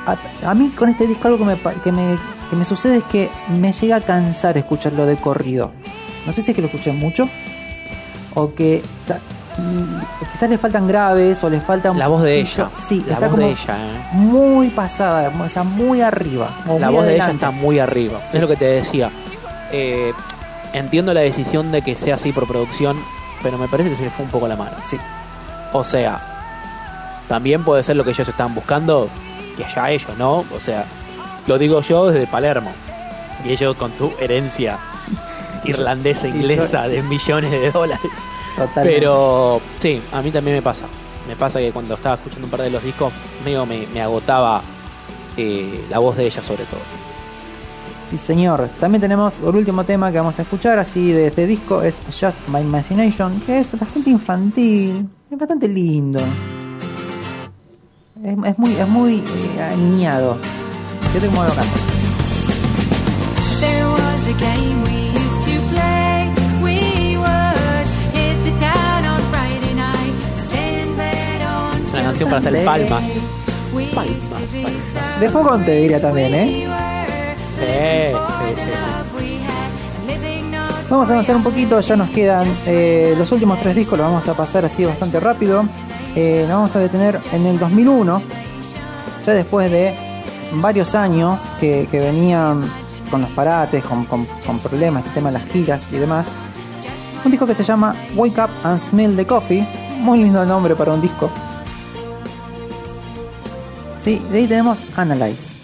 a, a mí con este disco algo que me, que, me, que me sucede es que me llega a cansar escucharlo de corrido. No sé si es que lo escuché mucho o que mm, quizás le faltan graves o le falta un La voz de ella. Sí, la está voz como de ella, ¿eh? muy pasada, o sea, muy arriba. La muy voz de ella está muy arriba. Sí. Es lo que te decía. Eh, entiendo la decisión de que sea así por producción, pero me parece que se le fue un poco la mano. Sí. O sea, también puede ser lo que ellos estaban buscando y allá ellos, ¿no? O sea, lo digo yo desde Palermo. Y ellos con su herencia irlandesa, inglesa de millones de dólares. Totalmente. Pero sí, a mí también me pasa. Me pasa que cuando estaba escuchando un par de los discos, medio me, me agotaba eh, la voz de ella sobre todo. Sí, señor. También tenemos el último tema que vamos a escuchar así de este disco, es Just My Imagination, que es bastante infantil, es bastante lindo. Es, es muy, es muy eh, cómo lo canta. There was a game we used to play. We would hit the town on Friday night, stay in bed on Es una canción para hacer palmas. Be so De fogón te diría también, ¿eh? Sí, sí, sí, Vamos a avanzar un poquito, ya nos quedan eh, los últimos tres discos, los vamos a pasar así bastante rápido. Eh, nos vamos a detener en el 2001, ya después de varios años que, venían con los parates, con, con- problemas, el tema de las giras y demás. Un disco que se llama Wake Up and Smell the Coffee, muy lindo nombre para un disco. Sí, de ahí tenemos Analyze.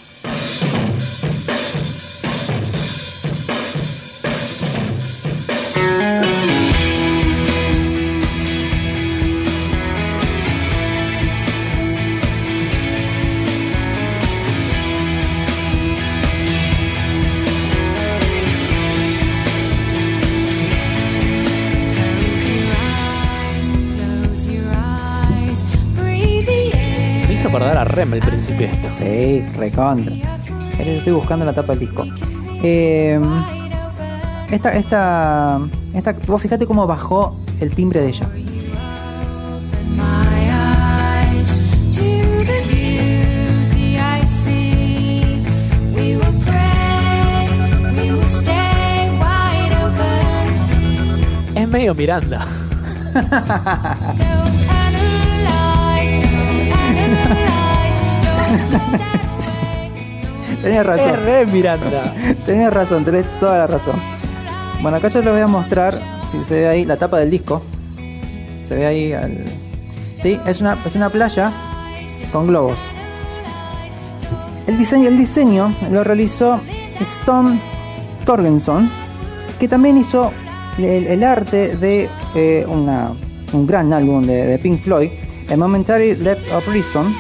Hizo acordar a Rem el principio de esto. Sí, recontra. Estoy buscando la tapa del disco. Eh, esta, esta, esta, vos fíjate cómo bajó el timbre de ella. My eyes to the beauty I see. We will pray, we will stay wide open. Es medio Miranda. Tenés razón. Es re Miranda. Tenés razón, tenés toda la razón. Bueno, acá yo les voy a mostrar, si se ve ahí, la tapa del disco. Se ve ahí al... Sí, es una, es una playa con globos. El diseño, el diseño lo realizó Stone Torgenson, que también hizo el, el arte de eh, una- un gran álbum de, de Pink Floyd, el Momentary Lapse of Reason.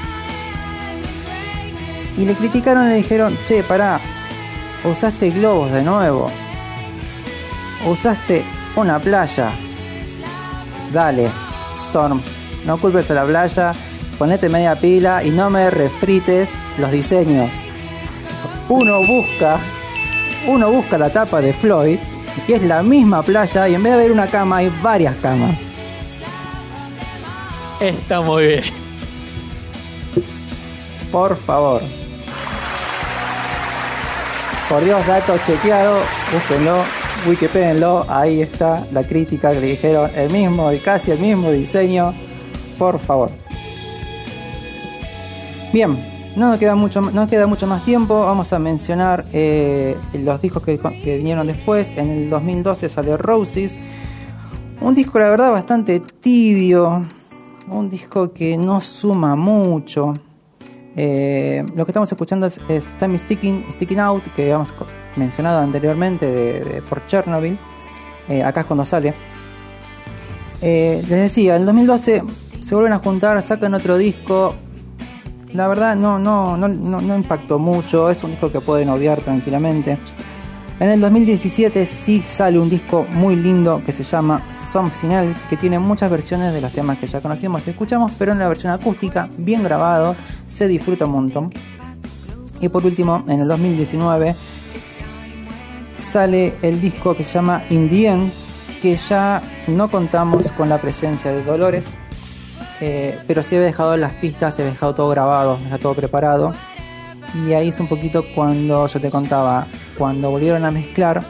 Y le criticaron y le dijeron, che, pará, usaste globos de nuevo. Usaste una playa. Dale, Storm, no culpes a la playa, ponete media pila y no me refrites los diseños. Uno busca, uno busca la tapa de Floyd y es la misma playa y en vez de haber una cama hay varias camas. Está muy bien. Por favor. Por Dios, dato chequeado, búsquenlo, wikipédenlo, ahí está la crítica que le dijeron, el mismo, casi el mismo diseño, por favor. Bien, no nos queda mucho, no queda mucho más tiempo, vamos a mencionar eh, los discos que, que vinieron después, en el 2012 salió Roses, un disco la verdad bastante tibio, un disco que no suma mucho, eh, lo que estamos escuchando es, es Time Sticking, Sticking Out, que habíamos mencionado anteriormente de, por Chernobyl. Eh, acá es cuando sale. Eh, les decía, en 2012 se vuelven a juntar, sacan otro disco. La verdad no, no, no, no, no impactó mucho, es un disco que pueden obviar tranquilamente. En el 2017 sí sale un disco muy lindo que se llama Something Else, que tiene muchas versiones de los temas que ya conocimos y escuchamos, pero en la versión acústica, bien grabado, se disfruta un montón. Y por último, en el 2019 sale el disco que se llama In que ya no contamos con la presencia de Dolores, eh, pero sí he dejado las pistas, he dejado todo grabado, está todo preparado. Y ahí es un poquito cuando yo te contaba, cuando volvieron a mezclar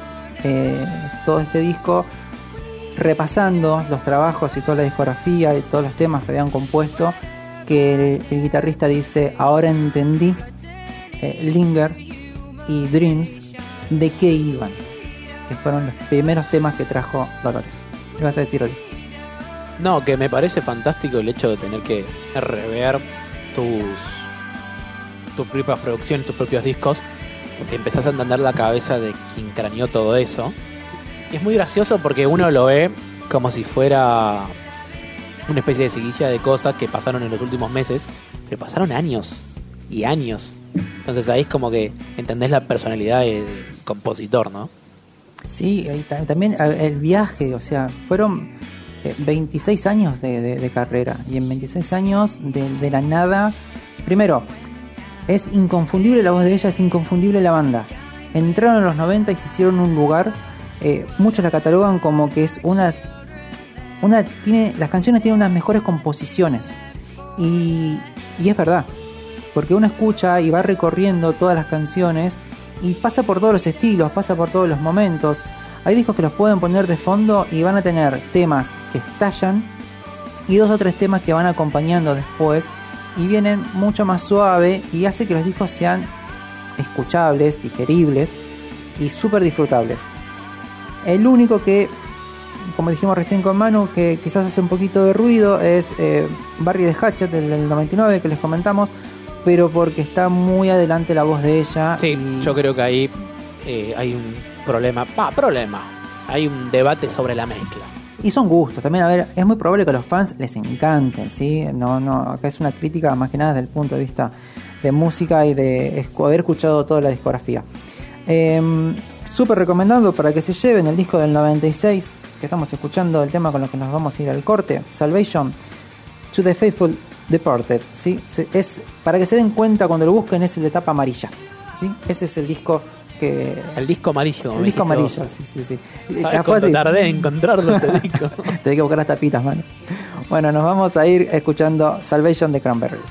eh, todo este disco, repasando los trabajos y toda la discografía y todos los temas que habían compuesto, que el, guitarrista dice, ahora entendí eh, Linger y Dreams de qué iban, que fueron los primeros temas que trajo Dolores. ¿Qué vas a decir, Oli? No, que me parece fantástico el hecho de tener que rever tus tus propias producciones, tus propios discos, empezás a entender la cabeza de quien craneó todo eso. Y es muy gracioso porque uno lo ve como si fuera una especie de seguilla de cosas que pasaron en los últimos meses, pero pasaron años y años. Entonces ahí es como que entendés la personalidad del compositor, ¿no? Sí, está. también eh, el viaje, o sea, fueron eh, 26 años de, carrera. Y en 26 años de la nada. Primero, es inconfundible la voz de ella, es inconfundible la banda. Entraron en los 90 y se hicieron un lugar. eh, muchos la catalogan como que es una. una tiene, las canciones tienen unas mejores composiciones. Y, y es verdad. Porque uno escucha y va recorriendo todas las canciones y pasa por todos los estilos, pasa por todos los momentos. Hay discos que los pueden poner de fondo y van a tener temas que estallan y dos o tres temas que van acompañando después y vienen mucho más suave y hace que los discos sean escuchables, digeribles y súper disfrutables. El único que, como dijimos recién con Manu, que quizás hace un poquito de ruido es eh, Barry de Hatchet del, del 99 que les comentamos, pero porque está muy adelante la voz de ella. Sí, y- yo creo que ahí eh, hay un problema. Pa, problema. Hay un debate sobre la mezcla. Y son gustos, también, a ver, es muy probable que a los fans les encanten, ¿sí? No, no, acá es una crítica más que nada desde el punto de vista de música y de haber escuchado toda la discografía. Em, Súper recomendado para que se lleven el disco del 96, que estamos escuchando el tema con lo que nos vamos a ir al corte, Salvation to the Faithful Departed, ¿sí? Es, para que se den cuenta cuando lo busquen es el de tapa amarilla, ¿sí? Ese es el disco que... El disco amarillo. El disco amarillo, sí, sí, sí. vos. ¿Sabés Capaz cuánto sí. tardé en encontrarlo ese disco? Tenés que buscar las tapitas, mano. Bueno, nos vamos a ir escuchando Salvation de Cranberries.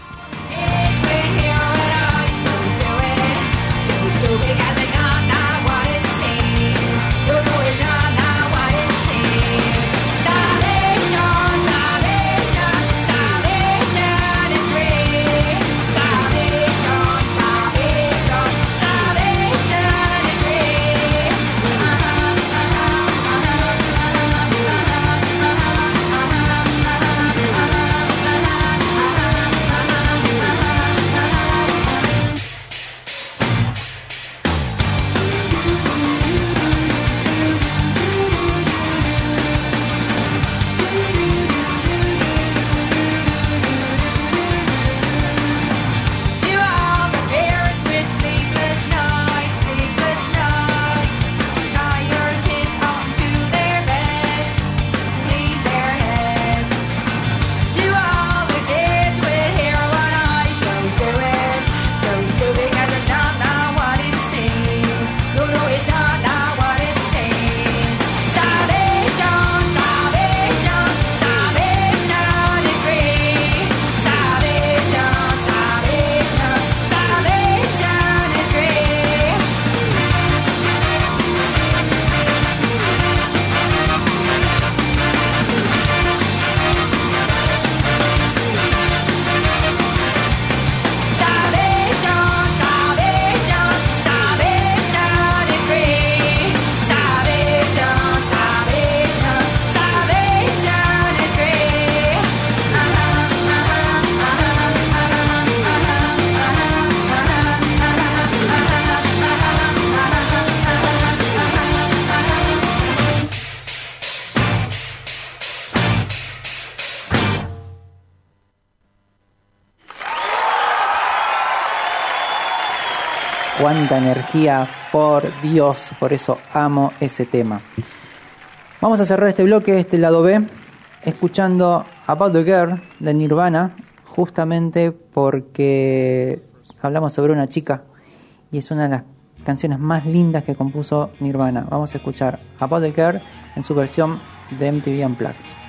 Cuánta energía, por Dios, por eso amo ese tema. Vamos a cerrar este bloque, este lado B, escuchando About the Girl de Nirvana, justamente porque hablamos sobre una chica y es una de las canciones más lindas que compuso Nirvana. Vamos a escuchar About the Girl en su versión de MTV Unplugged.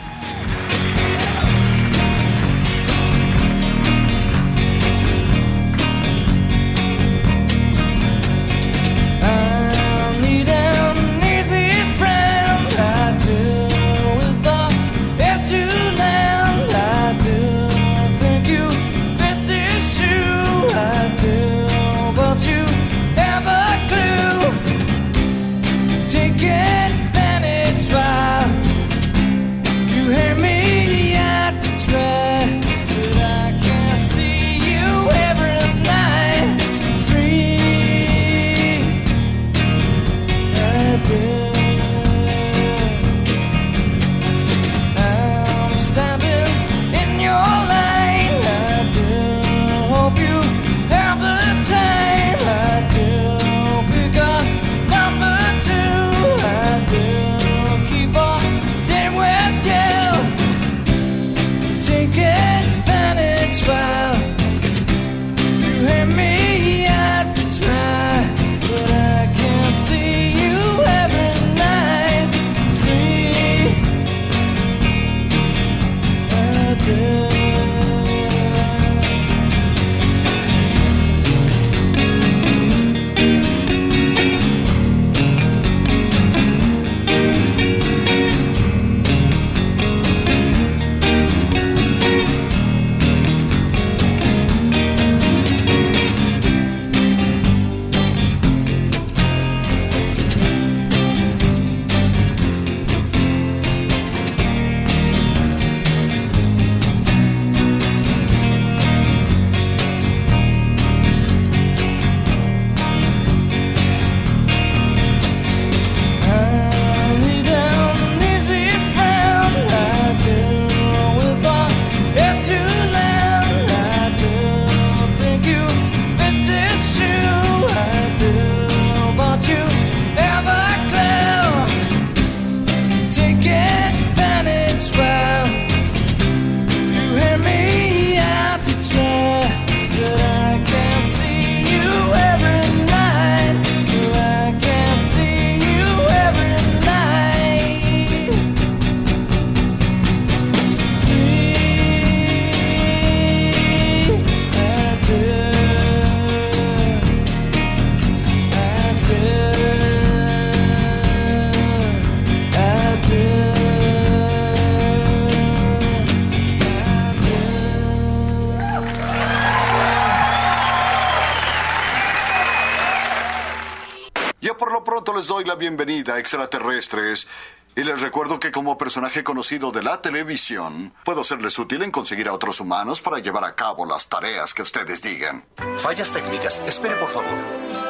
Bienvenida, extraterrestres. Y les recuerdo que como personaje conocido de la televisión, puedo serles útil en conseguir a otros humanos para llevar a cabo las tareas que ustedes digan. Fallas técnicas. Espere, por favor.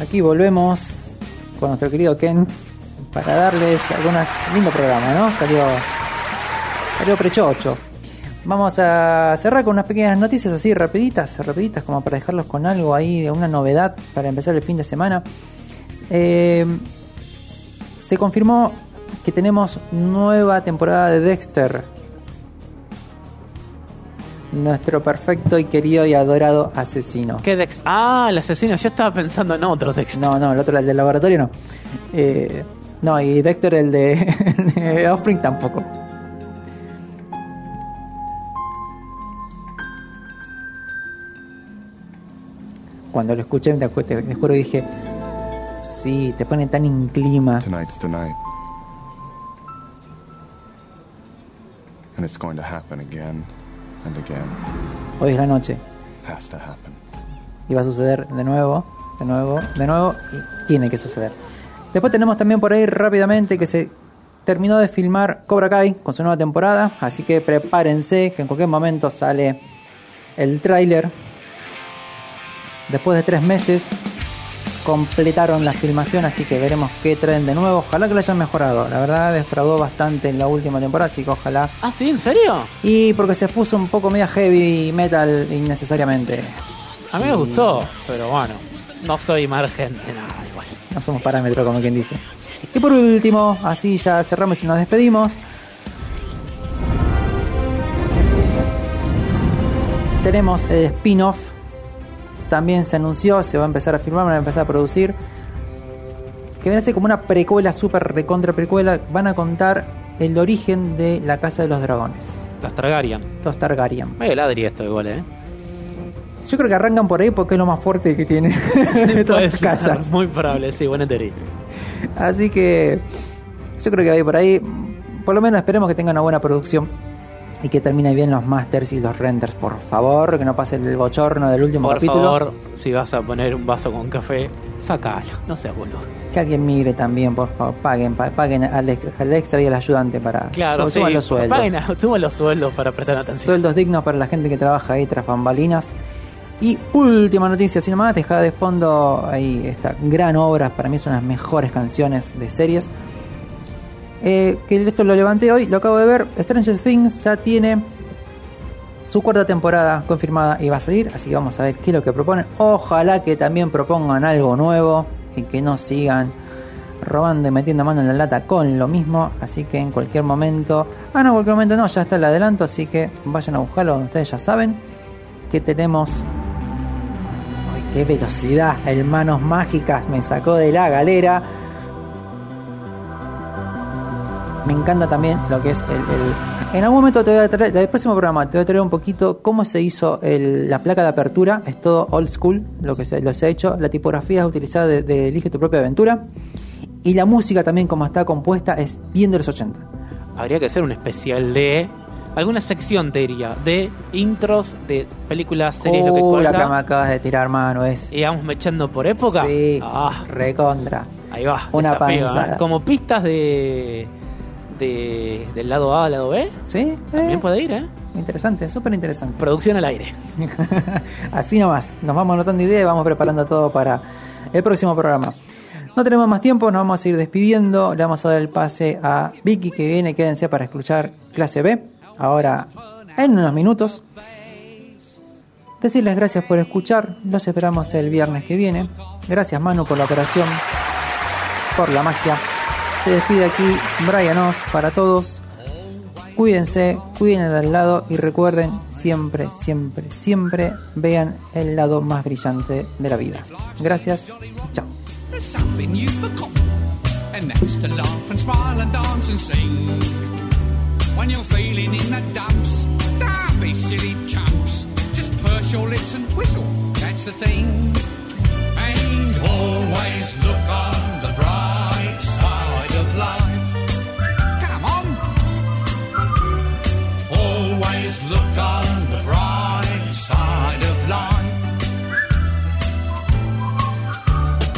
Aquí volvemos con nuestro querido Ken para darles algunas lindo programa, ¿no? Salió salió prechocho. Vamos a cerrar con unas pequeñas noticias así rapiditas, rapiditas como para dejarlos con algo ahí de una novedad para empezar el fin de semana. Eh, se confirmó que tenemos nueva temporada de Dexter. Nuestro perfecto y querido y adorado asesino. ¿Qué Dex? Ah, el asesino. Yo estaba pensando en otro Dex. No, no, el otro, el del laboratorio, no. Eh, no, y Dexter, el de, el de Offspring, tampoco. Cuando lo escuché, te, acu- te- te juro que dije, sí, te pone tan en clima. Tonight's the night. And it's going to happen again and again. Hoy es la noche. Has to happen. Y va a suceder de nuevo, de nuevo, de nuevo, y tiene que suceder. Después tenemos también por ahí rápidamente que se terminó de filmar Cobra Kai con su nueva temporada, así que prepárense que en cualquier momento sale el tráiler. Después de tres meses completaron la filmación, así que veremos qué traen de nuevo. Ojalá que lo hayan mejorado. La verdad defraudó bastante en la última temporada, así que ojalá. Ah, sí, ¿en serio? Y porque se puso un poco media heavy metal innecesariamente. A mí me gustó, pero bueno, no soy más gente, nada. No somos parámetro, como quien dice. Y por último, así ya cerramos y nos despedimos. Tenemos el spin-off. También se anunció, se va a empezar a filmar, van a empezar a producir. Que viene a ser como una precuela, super recontra precuela. Van a contar el origen de la Casa de los Dragones. Las Targaryen. Los Targaryen. Medio ladri esto igual, ¿eh? Yo creo que arrancan por ahí porque es lo más fuerte que tiene de todas las casas. Muy probable, sí, buena teoría. Así que yo creo que va a ir por ahí. Por lo menos esperemos que tenga una buena producción y que termine bien los masters y los renders, por favor, que no pase el bochorno del último Por capítulo. favor, si vas a poner un vaso con café, sacalo, no seas boludo. Que alguien mire también, por favor, paguen, pa- paguen al, ex- al extra y al ayudante para Claro, sí, suban los sueldos. paguen suban los sueldos para prestar atención. Sueldos dignos para la gente que trabaja ahí tras bambalinas. Y última noticia, sin más, deja de fondo ahí esta gran obra, para mí es una de las mejores canciones de series. Eh, que esto lo levanté hoy, lo acabo de ver. Stranger Things ya tiene su cuarta temporada confirmada y va a salir, así que vamos a ver qué es lo que proponen. Ojalá que también propongan algo nuevo y que no sigan robando y metiendo mano en la lata con lo mismo. Así que en cualquier momento, ah, no, en cualquier momento no, ya está el adelanto, así que vayan a buscarlo, ustedes ya saben que tenemos. ¡Ay, qué velocidad! El manos mágicas me sacó de la galera. Me encanta también lo que es el, En algún momento te voy a traer, del próximo programa te voy a traer un poquito cómo se hizo la placa de apertura. Es todo old school lo que se, lo se ha hecho. La tipografía es utilizada de, de Elige tu propia aventura. Y la música también como está compuesta es bien de los 80. Habría que hacer un especial de alguna sección, te diría, de intros de películas, series, lo que Uh, la que me acabas de tirar, mano, es Y vamos mechando por época. Sí, Ah, recontra. ahí va. Una desafío, panzada. ¿eh? Como pistas de, de del lado A al lado B. Sí, También puede ir, ¿eh? Interesante, súper interesante. Producción al aire. Así nomás, nos vamos anotando ideas y vamos preparando todo para el próximo programa. No tenemos más tiempo, nos vamos a ir despidiendo. Le vamos a dar el pase a Vicky que viene. Quédense para escuchar clase B. Ahora, en unos minutos. Decirles gracias por escuchar. Los esperamos el viernes que viene. Gracias, Manu, por la operación. Por la magia. Se despide aquí Brian Oz para todos. Cuídense, cuiden al lado y recuerden siempre, siempre, siempre vean el lado más brillante de la vida. Gracias y chao. when you're feeling in the dumps. Don't be silly chumps. Just purse your lips and whistle. That's the thing. And always look on the bright side of life. Come on. Always look on the bright side of life.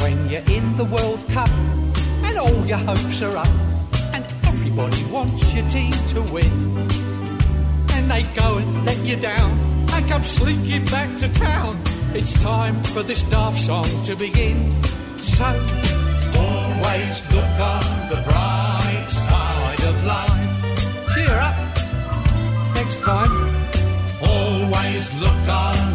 When you're in the World Cup and all your hopes are up everybody wants your team to win. And they go and let you down and come slinking back to town. It's time for this daft song to begin. So always look on the bright side of life. Cheer up. Next time, always look on